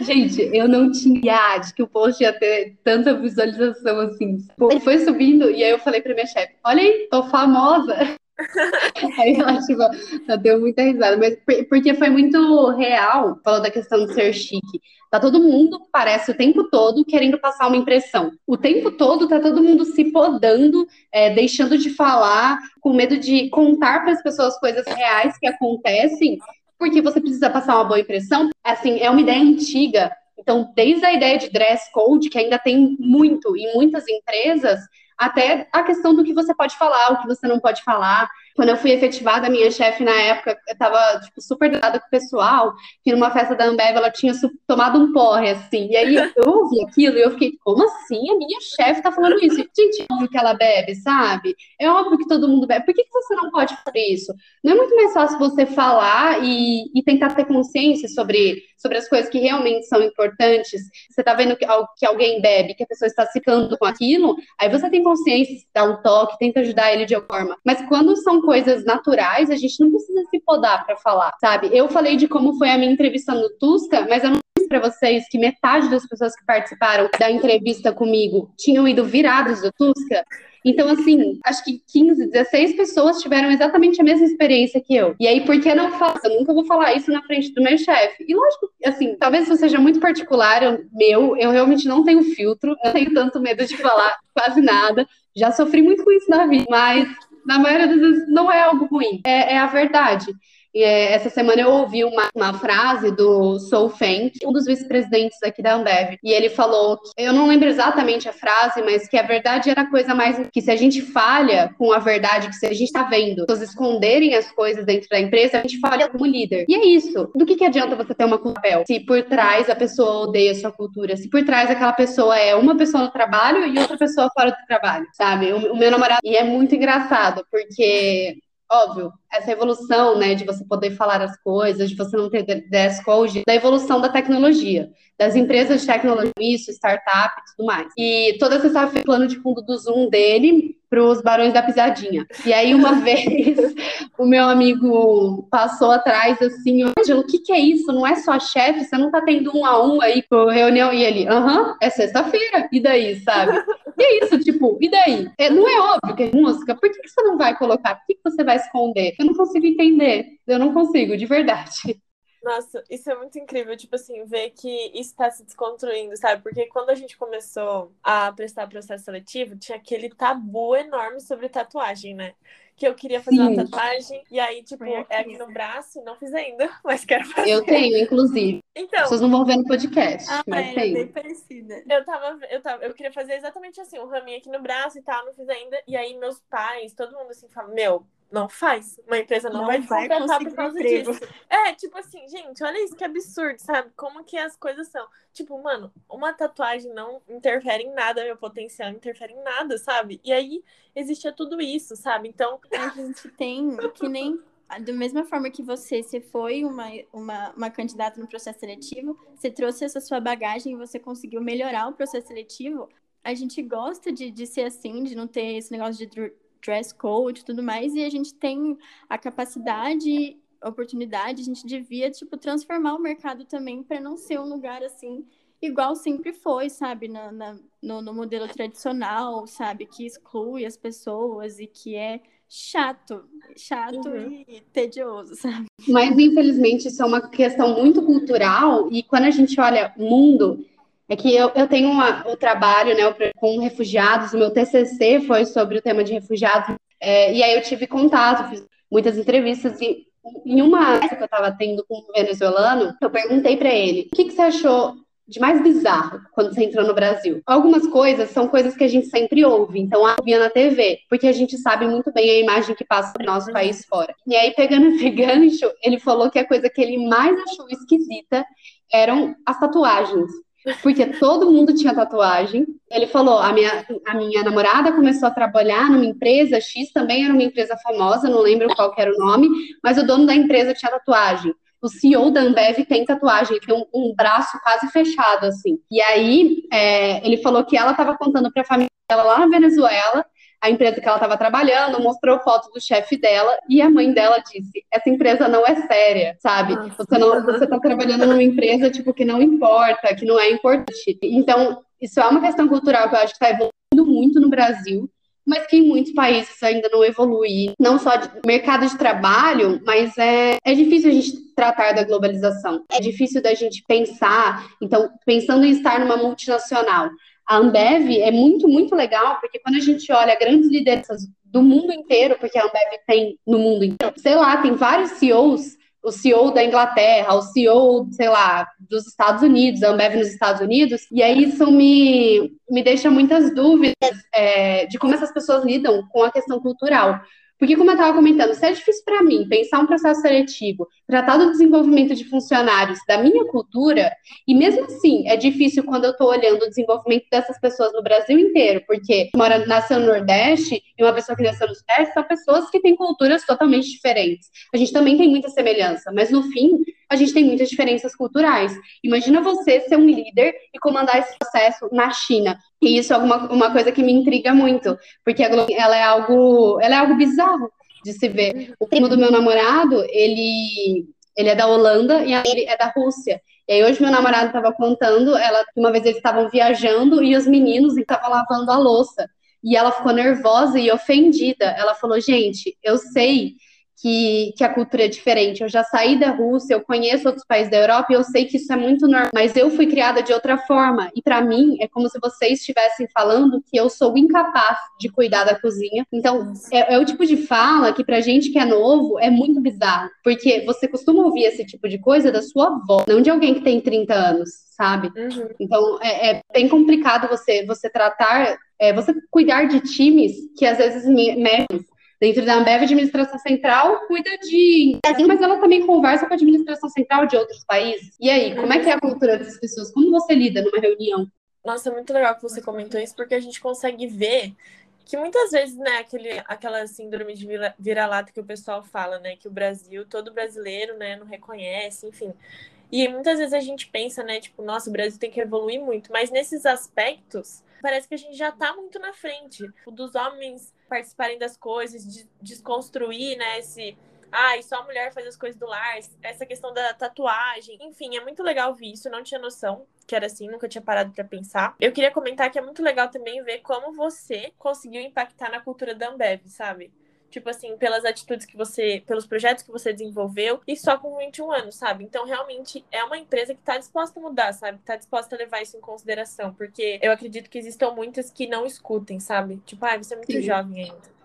B: Gente, eu não tinha de que o post ia ter tanta visualização assim. Foi subindo e aí eu falei pra minha chefe: Olha aí, tô famosa. (laughs) Ela, tipo, ela deu muita risada, mas porque foi muito real, falou da questão de ser chique. Tá todo mundo, parece, o tempo todo querendo passar uma impressão. O tempo todo tá todo mundo se podando, é, deixando de falar, com medo de contar para as pessoas coisas reais que acontecem, porque você precisa passar uma boa impressão. Assim, é uma ideia antiga. Então, desde a ideia de dress code, que ainda tem muito em muitas empresas, até a questão do que você pode falar, o que você não pode falar. Quando eu fui efetivada, a minha chefe na época estava tipo, super dada com o pessoal, que numa festa da Ambev ela tinha tomado um porre, assim. E aí eu ouvi aquilo e eu fiquei, como assim? A minha chefe está falando isso? Gente, é óbvio que ela bebe, sabe? É óbvio que todo mundo bebe. Por que, que você não pode fazer isso? Não é muito mais fácil você falar e, e tentar ter consciência sobre, sobre as coisas que realmente são importantes? Você está vendo que, que alguém bebe, que a pessoa está se ficando com aquilo, aí você tem consciência, dá um toque, tenta ajudar ele de alguma forma. Mas quando são coisas naturais, a gente não precisa se podar para falar, sabe? Eu falei de como foi a minha entrevista no Tusca, mas eu não disse para vocês que metade das pessoas que participaram da entrevista comigo tinham ido virados do Tusca. Então, assim, acho que 15, 16 pessoas tiveram exatamente a mesma experiência que eu. E aí, por que não faço? Eu nunca vou falar isso na frente do meu chefe. E lógico, assim, talvez isso seja muito particular, eu, meu, eu realmente não tenho filtro, eu tenho tanto medo de falar quase nada. Já sofri muito com isso na vida, mas na maioria das vezes não é algo ruim, é, é a verdade. E, é, essa semana eu ouvi uma, uma frase do Sou Feng, um dos vice-presidentes aqui da Ambev, e ele falou, que, eu não lembro exatamente a frase, mas que a verdade era a coisa mais que se a gente falha com a verdade, que se a gente está vendo pessoas esconderem as coisas dentro da empresa, a gente falha como líder. E é isso. Do que, que adianta você ter uma papel se por trás a pessoa odeia a sua cultura, se por trás aquela pessoa é uma pessoa no trabalho e outra pessoa fora do trabalho, sabe? O, o meu namorado, e é muito engraçado, porque óbvio, essa evolução, né, de você poder falar as coisas, de você não ter dress code, da evolução da tecnologia, das empresas de tecnologia, isso, startup e tudo mais. E toda sexta-feira, plano de fundo do Zoom dele para os Barões da Pisadinha. E aí, uma (laughs) vez, o meu amigo passou atrás assim, Ângelo, o que, que é isso? Não é só chefe? Você não tá tendo um a um aí por reunião? E ele, aham, é sexta-feira. E daí, sabe? E é isso, tipo, e daí? É, não é óbvio que é música? Por que, que você não vai colocar? Por que, que você vai esconder? Eu não consigo entender. Eu não consigo, de verdade.
A: Nossa, isso é muito incrível, tipo assim, ver que isso está se desconstruindo, sabe? Porque quando a gente começou a prestar processo seletivo, tinha aquele tabu enorme sobre tatuagem, né? Que eu queria fazer Sim. uma tatuagem, e aí, tipo, é aqui no braço, não fiz ainda, (laughs) mas quero fazer.
B: Eu tenho, inclusive. Então. Vocês não vão ver no podcast, ah, mas
C: é,
B: tem.
C: bem parecida.
A: Eu tava, eu tava, eu queria fazer exatamente assim, um raminho aqui no braço e tal, não fiz ainda. E aí meus pais, todo mundo assim, fala, meu, não faz. Uma empresa não, não vai te contratar por causa emprego. disso. É, tipo assim, gente, olha isso que absurdo, sabe? Como que as coisas são. Tipo, mano, uma tatuagem não interfere em nada, meu potencial interfere em nada, sabe? E aí existia tudo isso, sabe? Então.
C: A gente tem que nem. Da mesma forma que você, você foi uma, uma, uma candidata no processo seletivo, você trouxe essa sua bagagem e você conseguiu melhorar o processo seletivo, a gente gosta de, de ser assim, de não ter esse negócio de dress code e tudo mais, e a gente tem a capacidade, oportunidade, a gente devia, tipo, transformar o mercado também para não ser um lugar assim, igual sempre foi, sabe, na, na no, no, modelo tradicional, sabe, que exclui as pessoas e que é chato, chato uhum. e tedioso, sabe?
B: Mas, infelizmente, isso é uma questão muito cultural, e quando a gente olha o mundo é que eu, eu tenho uma, o trabalho né, com refugiados, o meu TCC foi sobre o tema de refugiados, é, e aí eu tive contato, fiz muitas entrevistas, e em uma que eu estava tendo com um venezuelano, eu perguntei para ele, o que, que você achou de mais bizarro quando você entrou no Brasil? Algumas coisas são coisas que a gente sempre ouve, então ouvia na TV, porque a gente sabe muito bem a imagem que passa do nosso país fora. E aí, pegando esse (laughs) gancho, ele falou que a coisa que ele mais achou esquisita eram as tatuagens porque todo mundo tinha tatuagem. Ele falou: a minha, a minha namorada começou a trabalhar numa empresa X, também era uma empresa famosa, não lembro qual era o nome, mas o dono da empresa tinha tatuagem. O CEO da Ambev tem tatuagem, tem um, um braço quase fechado, assim. E aí, é, ele falou que ela estava contando para a família dela lá na Venezuela a empresa que ela estava trabalhando, mostrou foto do chefe dela e a mãe dela disse: essa empresa não é séria, sabe? Você não, você está trabalhando numa empresa tipo que não importa, que não é importante. Então isso é uma questão cultural que eu acho que está evoluindo muito no Brasil. mas que em muitos países ainda não evolui. Não só de mercado de trabalho, mas é, é difícil a gente tratar da globalização. É difícil da gente pensar, então, pensando em estar numa multinacional. A Ambev é muito, muito legal, porque quando a gente olha grandes lideranças do mundo inteiro, porque a Ambev tem no mundo inteiro, sei lá, tem vários CEOs o CEO da Inglaterra, o CEO, sei lá, dos Estados Unidos, a Ambev nos Estados Unidos, e aí isso me, me deixa muitas dúvidas é, de como essas pessoas lidam com a questão cultural. Porque, como eu estava comentando, se é difícil para mim pensar um processo seletivo, tratar do desenvolvimento de funcionários da minha cultura, e mesmo assim é difícil quando eu estou olhando o desenvolvimento dessas pessoas no Brasil inteiro, porque mora, nasceu no Nordeste e uma pessoa que nasceu no Sudeste são pessoas que têm culturas totalmente diferentes. A gente também tem muita semelhança, mas no fim a gente tem muitas diferenças culturais. Imagina você ser um líder e comandar esse processo na China. E isso é uma, uma coisa que me intriga muito, porque ela é algo, ela é algo bizarro de se ver. O primo do meu namorado, ele, ele é da Holanda e ele é da Rússia. E aí hoje meu namorado estava contando, ela uma vez eles estavam viajando e os meninos estavam lavando a louça. E ela ficou nervosa e ofendida. Ela falou: "Gente, eu sei que, que a cultura é diferente. Eu já saí da Rússia, eu conheço outros países da Europa e eu sei que isso é muito normal, mas eu fui criada de outra forma. E para mim é como se vocês estivessem falando que eu sou incapaz de cuidar da cozinha. Então, é, é o tipo de fala que pra gente que é novo é muito bizarro, porque você costuma ouvir esse tipo de coisa da sua avó, não de alguém que tem 30 anos, sabe? Uhum. Então, é, é, bem complicado você, você tratar, é, você cuidar de times que às vezes mexem Dentro da Ambev, a administração central cuida de. Mas ela também conversa com a administração central de outros países. E aí, como é que é a cultura dessas pessoas? Como você lida numa reunião?
A: Nossa, é muito legal que você comentou isso, porque a gente consegue ver que muitas vezes, né, aquele, aquela síndrome de vira-lata que o pessoal fala, né, que o Brasil, todo brasileiro, né, não reconhece, enfim. E muitas vezes a gente pensa, né, tipo, nossa, o Brasil tem que evoluir muito, mas nesses aspectos, parece que a gente já está muito na frente. Dos homens participarem das coisas, de desconstruir, né, esse ah, e só a mulher faz as coisas do lar, essa questão da tatuagem. Enfim, é muito legal ver isso. Não tinha noção que era assim, nunca tinha parado para pensar. Eu queria comentar que é muito legal também ver como você conseguiu impactar na cultura da Ambev, sabe? Tipo assim, pelas atitudes que você, pelos projetos que você desenvolveu, e só com 21 anos, sabe? Então, realmente, é uma empresa que tá disposta a mudar, sabe? Tá disposta a levar isso em consideração, porque eu acredito que existam muitas que não escutem, sabe? Tipo, ah, você é muito Sim. jovem ainda.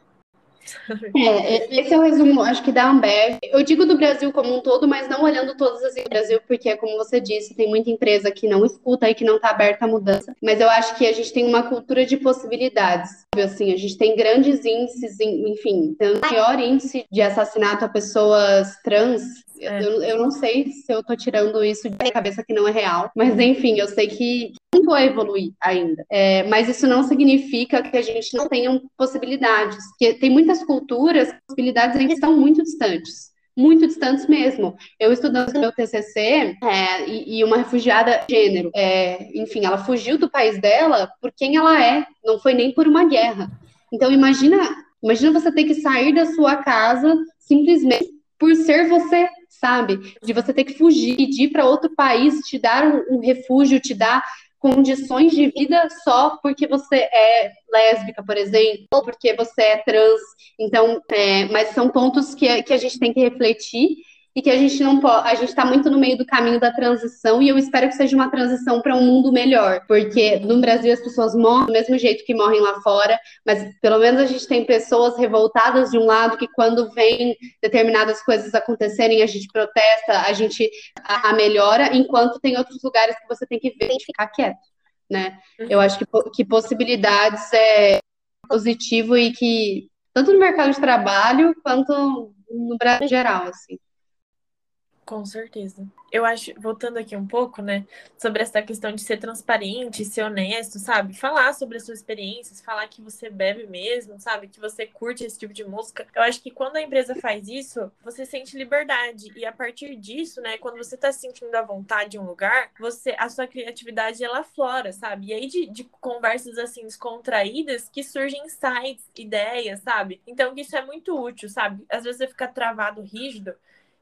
B: É, esse é o resumo, acho que da Ambev. Eu digo do Brasil como um todo, mas não olhando todas as do Brasil, porque, como você disse, tem muita empresa que não escuta e que não está aberta à mudança. Mas eu acho que a gente tem uma cultura de possibilidades. Assim, a gente tem grandes índices, enfim, tem o maior índice de assassinato a pessoas trans é. Eu, eu não sei se eu tô tirando isso de cabeça que não é real, mas enfim, eu sei que muito a evoluir ainda. É, mas isso não significa que a gente não tenha possibilidades. Porque tem culturas, as possibilidades ainda estão muito distantes muito distantes mesmo. Eu estudando meu TCC é, e, e, uma refugiada gênero, é, enfim, ela fugiu do país dela por quem ela é, não foi nem por uma guerra. Então imagina, imagina você ter que sair da sua casa simplesmente por ser você, sabe? De você ter que fugir, de ir para outro país, te dar um, um, refúgio, te dar condições de vida só porque você é lésbica, por exemplo, ou porque você é trans. Então, é, mas são pontos que, que a gente tem que refletir e que a gente não pode, a gente está muito no meio do caminho da transição e eu espero que seja uma transição para um mundo melhor, porque no Brasil as pessoas morrem do mesmo jeito que morrem lá fora, mas pelo menos a gente tem pessoas revoltadas de um lado que quando vem determinadas coisas acontecerem, a gente protesta, a gente a, a melhora, enquanto tem outros lugares que você tem que ver e ficar quieto, né? Uhum. Eu acho que, que possibilidades é positivo e que tanto no mercado de trabalho quanto no Brasil em geral, assim.
A: Com certeza. Eu acho, voltando aqui um pouco, né, sobre essa questão de ser transparente, ser honesto, sabe? Falar sobre as suas experiências, falar que você bebe mesmo, sabe? Que você curte esse tipo de música. Eu acho que quando a empresa faz isso, você sente liberdade. E a partir disso, né, quando você tá se sentindo à vontade em um lugar, você, a sua criatividade, ela flora, sabe? E aí de, de conversas, assim, descontraídas, que surgem insights, ideias, sabe? Então, isso é muito útil, sabe? Às vezes você fica travado, rígido,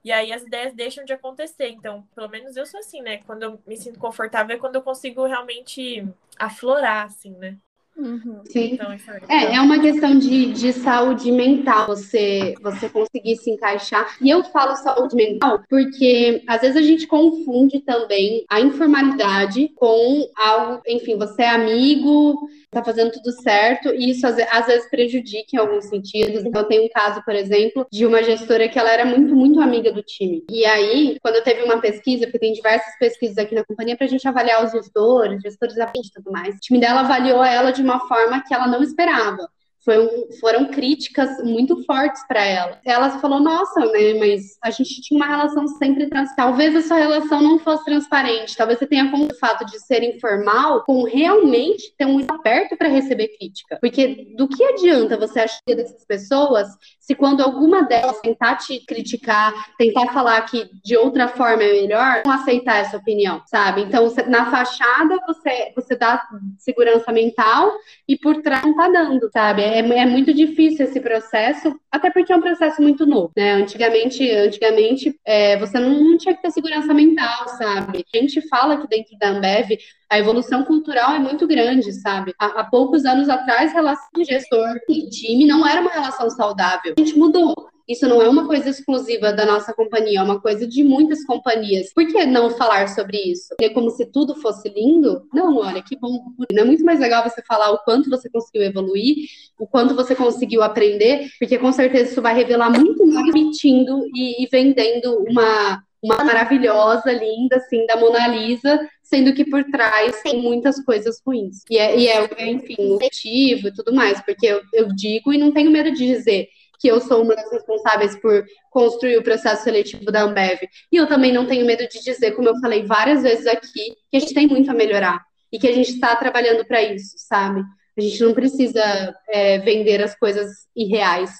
A: e aí as ideias deixam de acontecer. Então, pelo menos eu sou assim, né? Quando eu me sinto confortável é quando eu consigo realmente aflorar, assim, né?
B: Uhum. Sim. Então, é, é, é uma questão de, de saúde mental, você, você conseguir se encaixar. E eu falo saúde mental porque às vezes a gente confunde também a informalidade com algo, enfim, você é amigo, tá fazendo tudo certo, e isso às, às vezes prejudica em alguns sentidos. Então, eu tenho um caso, por exemplo, de uma gestora que ela era muito, muito amiga do time. E aí, quando teve uma pesquisa, porque tem diversas pesquisas aqui na companhia pra gente avaliar os gestores, gestores da e tudo mais, o time dela avaliou ela de uma forma que ela não esperava. Foi, foram críticas muito fortes para ela. Ela falou: Nossa, né? Mas a gente tinha uma relação sempre transparente. Talvez a sua relação não fosse transparente. Talvez você tenha como o fato de ser informal com realmente ter um aberto para receber crítica. Porque do que adianta você achar dessas pessoas se quando alguma delas tentar te criticar, tentar falar que de outra forma é melhor, não aceitar essa opinião, sabe? Então, na fachada você, você dá segurança mental e por trás não tá dando, sabe? é, é muito difícil esse processo, até porque é um processo muito novo, né? Antigamente, antigamente é, você não, não, tinha que ter segurança mental, sabe? A gente fala que dentro da Ambev a evolução cultural é muito grande, sabe? Há, há poucos anos atrás, relação gestor e time não era uma relação saudável. A gente mudou. Isso não é uma coisa exclusiva da nossa companhia, é uma coisa de muitas companhias. Por que não falar sobre isso? É como se tudo fosse lindo? Não, olha, que bom. É muito mais legal você falar o quanto você conseguiu evoluir, o quanto você conseguiu aprender, porque com certeza isso vai revelar muito mais mentindo e, e vendendo uma, uma maravilhosa, linda, assim, da Mona Lisa, sendo que por trás tem muitas coisas ruins. E é, e é enfim, o motivo e tudo mais, porque eu, eu digo e não tenho medo de dizer que eu sou uma das responsáveis por construir o processo seletivo da Ambev. E eu também não tenho medo de dizer, como eu falei várias vezes aqui, que a gente tem muito a melhorar e que a gente está trabalhando para isso, sabe? A gente não precisa é, vender as coisas irreais.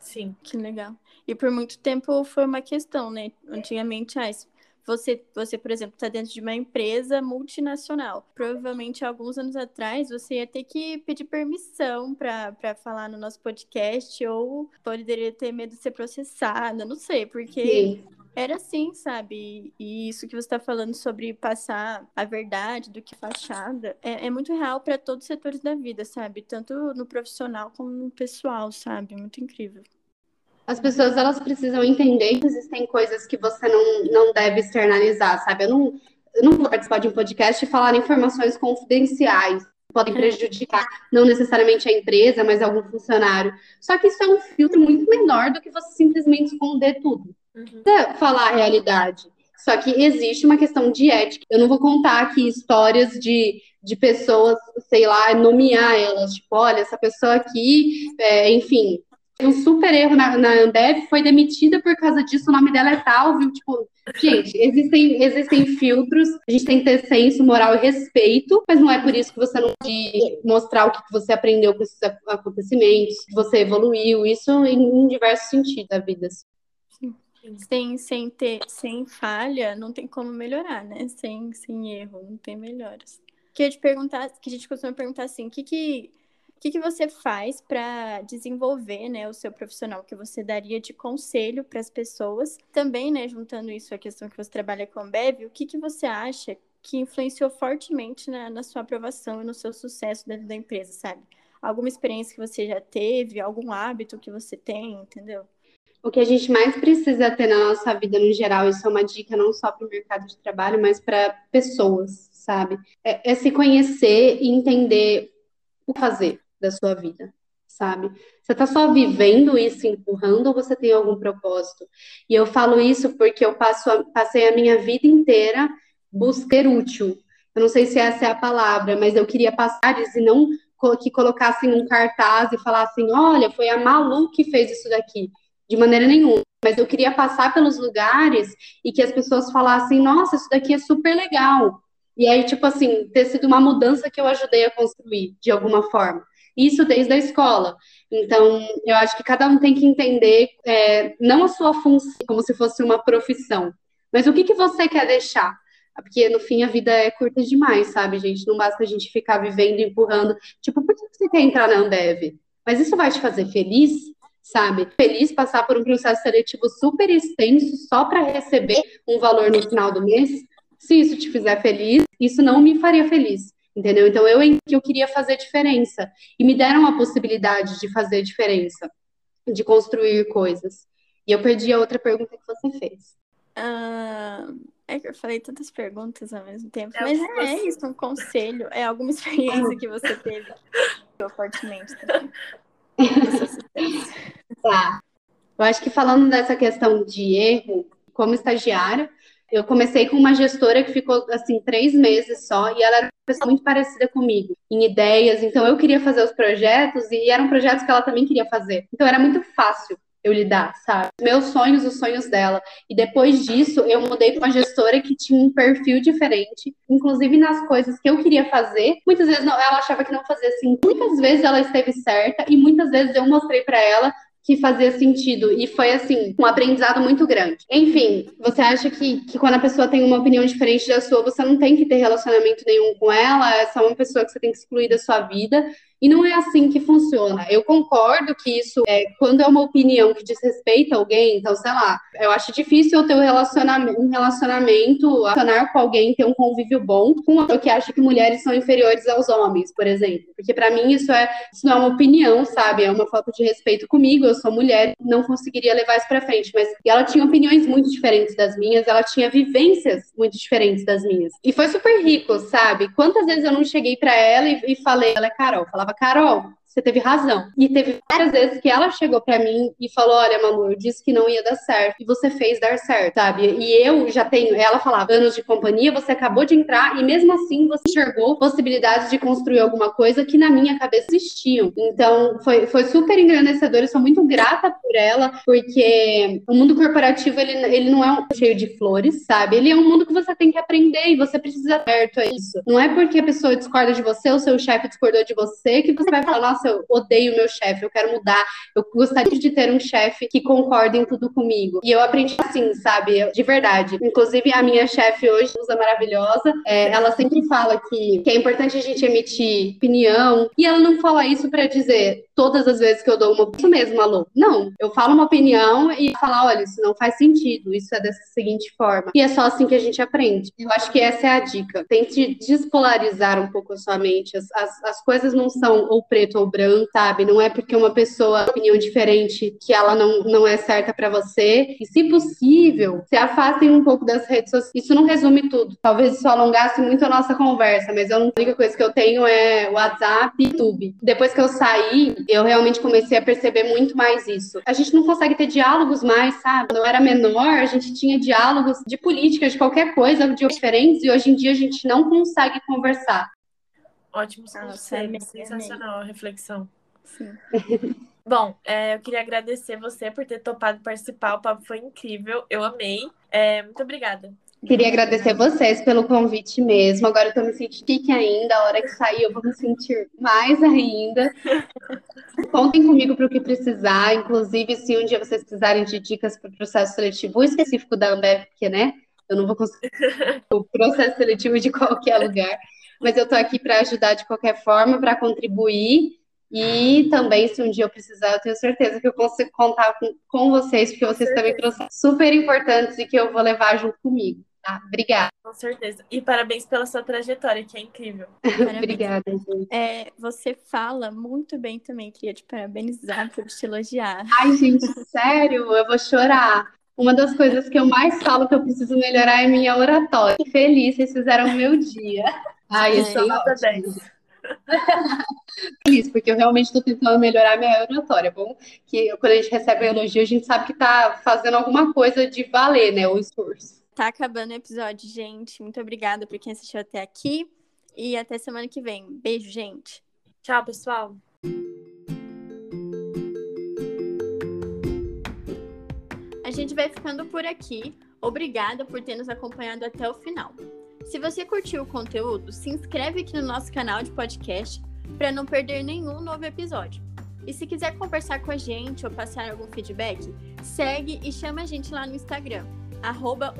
C: Sim, que legal. E por muito tempo foi uma questão, né? Antigamente, ah, você, você, por exemplo, está dentro de uma empresa multinacional. Provavelmente, alguns anos atrás, você ia ter que pedir permissão para falar no nosso podcast, ou poderia ter medo de ser processada, não sei, porque Sim. era assim, sabe? E isso que você está falando sobre passar a verdade do que fachada é, é muito real para todos os setores da vida, sabe? Tanto no profissional como no pessoal, sabe? Muito incrível
B: as pessoas elas precisam entender que existem coisas que você não, não deve externalizar, sabe? Eu não, eu não vou participar de um podcast e falar informações confidenciais podem uhum. prejudicar não necessariamente a empresa, mas algum funcionário. Só que isso é um filtro muito menor do que você simplesmente esconder tudo. Uhum. Falar a realidade. Só que existe uma questão de ética. Eu não vou contar aqui histórias de, de pessoas, sei lá, nomear elas. Tipo, olha, essa pessoa aqui, é, enfim, um super erro na, na Ambev, foi demitida por causa disso, o nome dela é tal, viu? Tipo, gente, existem, existem filtros, a gente tem que ter senso, moral e respeito, mas não é por isso que você não pode mostrar o que você aprendeu com esses acontecimentos, que você evoluiu, isso em, em diversos sentidos da vida.
C: Sem, sem, ter, sem falha, não tem como melhorar, né? Sem, sem erro, não tem melhoras. Queria te perguntar, que a gente costuma perguntar assim, o que que o que, que você faz para desenvolver né, o seu profissional que você daria de conselho para as pessoas? Também, né, juntando isso à questão que você trabalha com Bev, o que, que você acha que influenciou fortemente na, na sua aprovação e no seu sucesso dentro da empresa, sabe? Alguma experiência que você já teve, algum hábito que você tem, entendeu?
B: O que a gente mais precisa ter na nossa vida no geral, isso é uma dica não só para o mercado de trabalho, mas para pessoas, sabe? É, é se conhecer e entender o fazer da sua vida, sabe? Você está só vivendo isso, empurrando, ou você tem algum propósito? E eu falo isso porque eu passo a, passei a minha vida inteira buscar útil. Eu não sei se essa é a palavra, mas eu queria passar e não que colocassem um cartaz e falassem, olha, foi a Malu que fez isso daqui. De maneira nenhuma. Mas eu queria passar pelos lugares e que as pessoas falassem, nossa, isso daqui é super legal. E aí, tipo assim, ter sido uma mudança que eu ajudei a construir, de alguma forma. Isso desde a escola. Então, eu acho que cada um tem que entender é, não a sua função como se fosse uma profissão, mas o que, que você quer deixar. Porque no fim a vida é curta demais, sabe, gente? Não basta a gente ficar vivendo, empurrando. Tipo, por que você quer entrar na Ambev? Mas isso vai te fazer feliz, sabe? Feliz passar por um processo seletivo super extenso só para receber um valor no final do mês? Se isso te fizer feliz, isso não me faria feliz. Entendeu? Então eu que eu queria fazer diferença e me deram a possibilidade de fazer diferença, de construir coisas. E eu perdi a outra pergunta que você fez.
C: Uh, é que eu falei tantas perguntas ao mesmo tempo, é mas é, é isso, um conselho, é alguma experiência que você teve fortemente também. (laughs)
B: tá. Eu acho que falando dessa questão de erro, como estagiária, eu comecei com uma gestora que ficou assim três meses só e ela era uma pessoa muito parecida comigo em ideias. Então eu queria fazer os projetos e eram projetos que ela também queria fazer. Então era muito fácil eu lidar, sabe? Meus sonhos, os sonhos dela. E depois disso, eu mudei para uma gestora que tinha um perfil diferente, inclusive nas coisas que eu queria fazer. Muitas vezes não, ela achava que não fazia assim. Muitas vezes ela esteve certa e muitas vezes eu mostrei para ela que fazia sentido. E foi, assim, um aprendizado muito grande. Enfim, você acha que, que quando a pessoa tem uma opinião diferente da sua, você não tem que ter relacionamento nenhum com ela, é só uma pessoa que você tem que excluir da sua vida. E não é assim que funciona. Eu concordo que isso é quando é uma opinião que desrespeita alguém, então, sei lá, eu acho difícil eu ter um relacionamento, um relacionamento relacionar com alguém, ter um convívio bom com alguém que acha que mulheres são inferiores aos homens, por exemplo. Porque para mim isso é isso não é uma opinião, sabe? É uma falta de respeito comigo. Eu sou mulher, não conseguiria levar isso para frente. Mas ela tinha opiniões muito diferentes das minhas, ela tinha vivências muito diferentes das minhas. E foi super rico, sabe? Quantas vezes eu não cheguei para ela e, e falei, ela é Carol, falava falava, Carol, você teve razão. E teve várias vezes que ela chegou para mim e falou: Olha, Mamu, eu disse que não ia dar certo. E você fez dar certo, sabe? E eu já tenho, ela falava, anos de companhia, você acabou de entrar e mesmo assim você enxergou possibilidades de construir alguma coisa que na minha cabeça existiam. Então foi, foi super engrandecedor. Eu sou muito grata por ela, porque o mundo corporativo ele, ele não é um cheio de flores, sabe? Ele é um mundo que você tem que aprender e você precisa certo a isso. Não é porque a pessoa discorda de você, ou seu chefe discordou de você, que você vai falar, nossa, eu odeio meu chefe, eu quero mudar, eu gostaria de ter um chefe que concorde em tudo comigo. E eu aprendi assim, sabe? De verdade. Inclusive, a minha chefe hoje, usa maravilhosa, é, ela sempre fala que, que é importante a gente emitir opinião. E ela não fala isso para dizer todas as vezes que eu dou uma isso mesmo, Alô. Não, eu falo uma opinião e falar, olha, isso não faz sentido, isso é dessa seguinte forma. E é só assim que a gente aprende. Eu acho que essa é a dica. Tente despolarizar um pouco a sua mente. As, as, as coisas não são ou preto ou branco, sabe? Não é porque uma pessoa tem opinião diferente que ela não, não é certa para você. E se possível, se afastem um pouco das redes sociais. Isso não resume tudo. Talvez isso alongasse muito a nossa conversa, mas a única coisa que eu tenho é WhatsApp e YouTube. Depois que eu saí, eu realmente comecei a perceber muito mais isso. A gente não consegue ter diálogos mais, sabe? Quando eu era menor, a gente tinha diálogos de política, de qualquer coisa, de diferentes, e hoje em dia a gente não consegue conversar.
A: Ótimo conselho, sensacional a reflexão. Sim. (laughs) Bom, é, eu queria agradecer você por ter topado participar. O papo foi incrível, eu amei. É, muito obrigada.
B: Queria agradecer vocês pelo convite mesmo. Agora eu tô me sentindo chique ainda. A hora que sair, eu vou me sentir mais ainda. (laughs) Contem comigo para o que precisar. Inclusive, se um dia vocês precisarem de dicas para o processo seletivo específico da Ambev, porque, né? Eu não vou conseguir (laughs) o processo seletivo de qualquer lugar mas eu estou aqui para ajudar de qualquer forma, para contribuir. E também, se um dia eu precisar, eu tenho certeza que eu consigo contar com, com vocês, porque vocês também trouxeram super importantes e que eu vou levar junto comigo. Tá? Obrigada.
A: Com certeza. E parabéns pela sua trajetória, que é incrível. (laughs)
B: Obrigada,
C: gente. É, você fala muito bem também. Queria te parabenizar por te elogiar.
B: Ai, gente, sério, eu vou chorar. Uma das coisas que eu mais falo que eu preciso melhorar é minha oratória. Feliz, vocês fizeram o meu dia.
A: Ai, isso é nota 10. (laughs)
B: Feliz, porque eu realmente estou tentando melhorar minha oratória. Bom, que quando a gente recebe um elogio, a gente sabe que está fazendo alguma coisa de valer, né? O esforço.
C: Tá acabando o episódio, gente. Muito obrigada por quem assistiu até aqui. E até semana que vem. Beijo, gente.
A: Tchau, pessoal.
C: A gente vai ficando por aqui. Obrigada por ter nos acompanhado até o final. Se você curtiu o conteúdo, se inscreve aqui no nosso canal de podcast para não perder nenhum novo episódio. E se quiser conversar com a gente ou passar algum feedback, segue e chama a gente lá no Instagram, arroba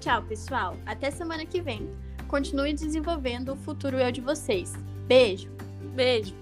C: Tchau, pessoal. Até semana que vem. Continue desenvolvendo o futuro eu de vocês. Beijo.
A: Beijo.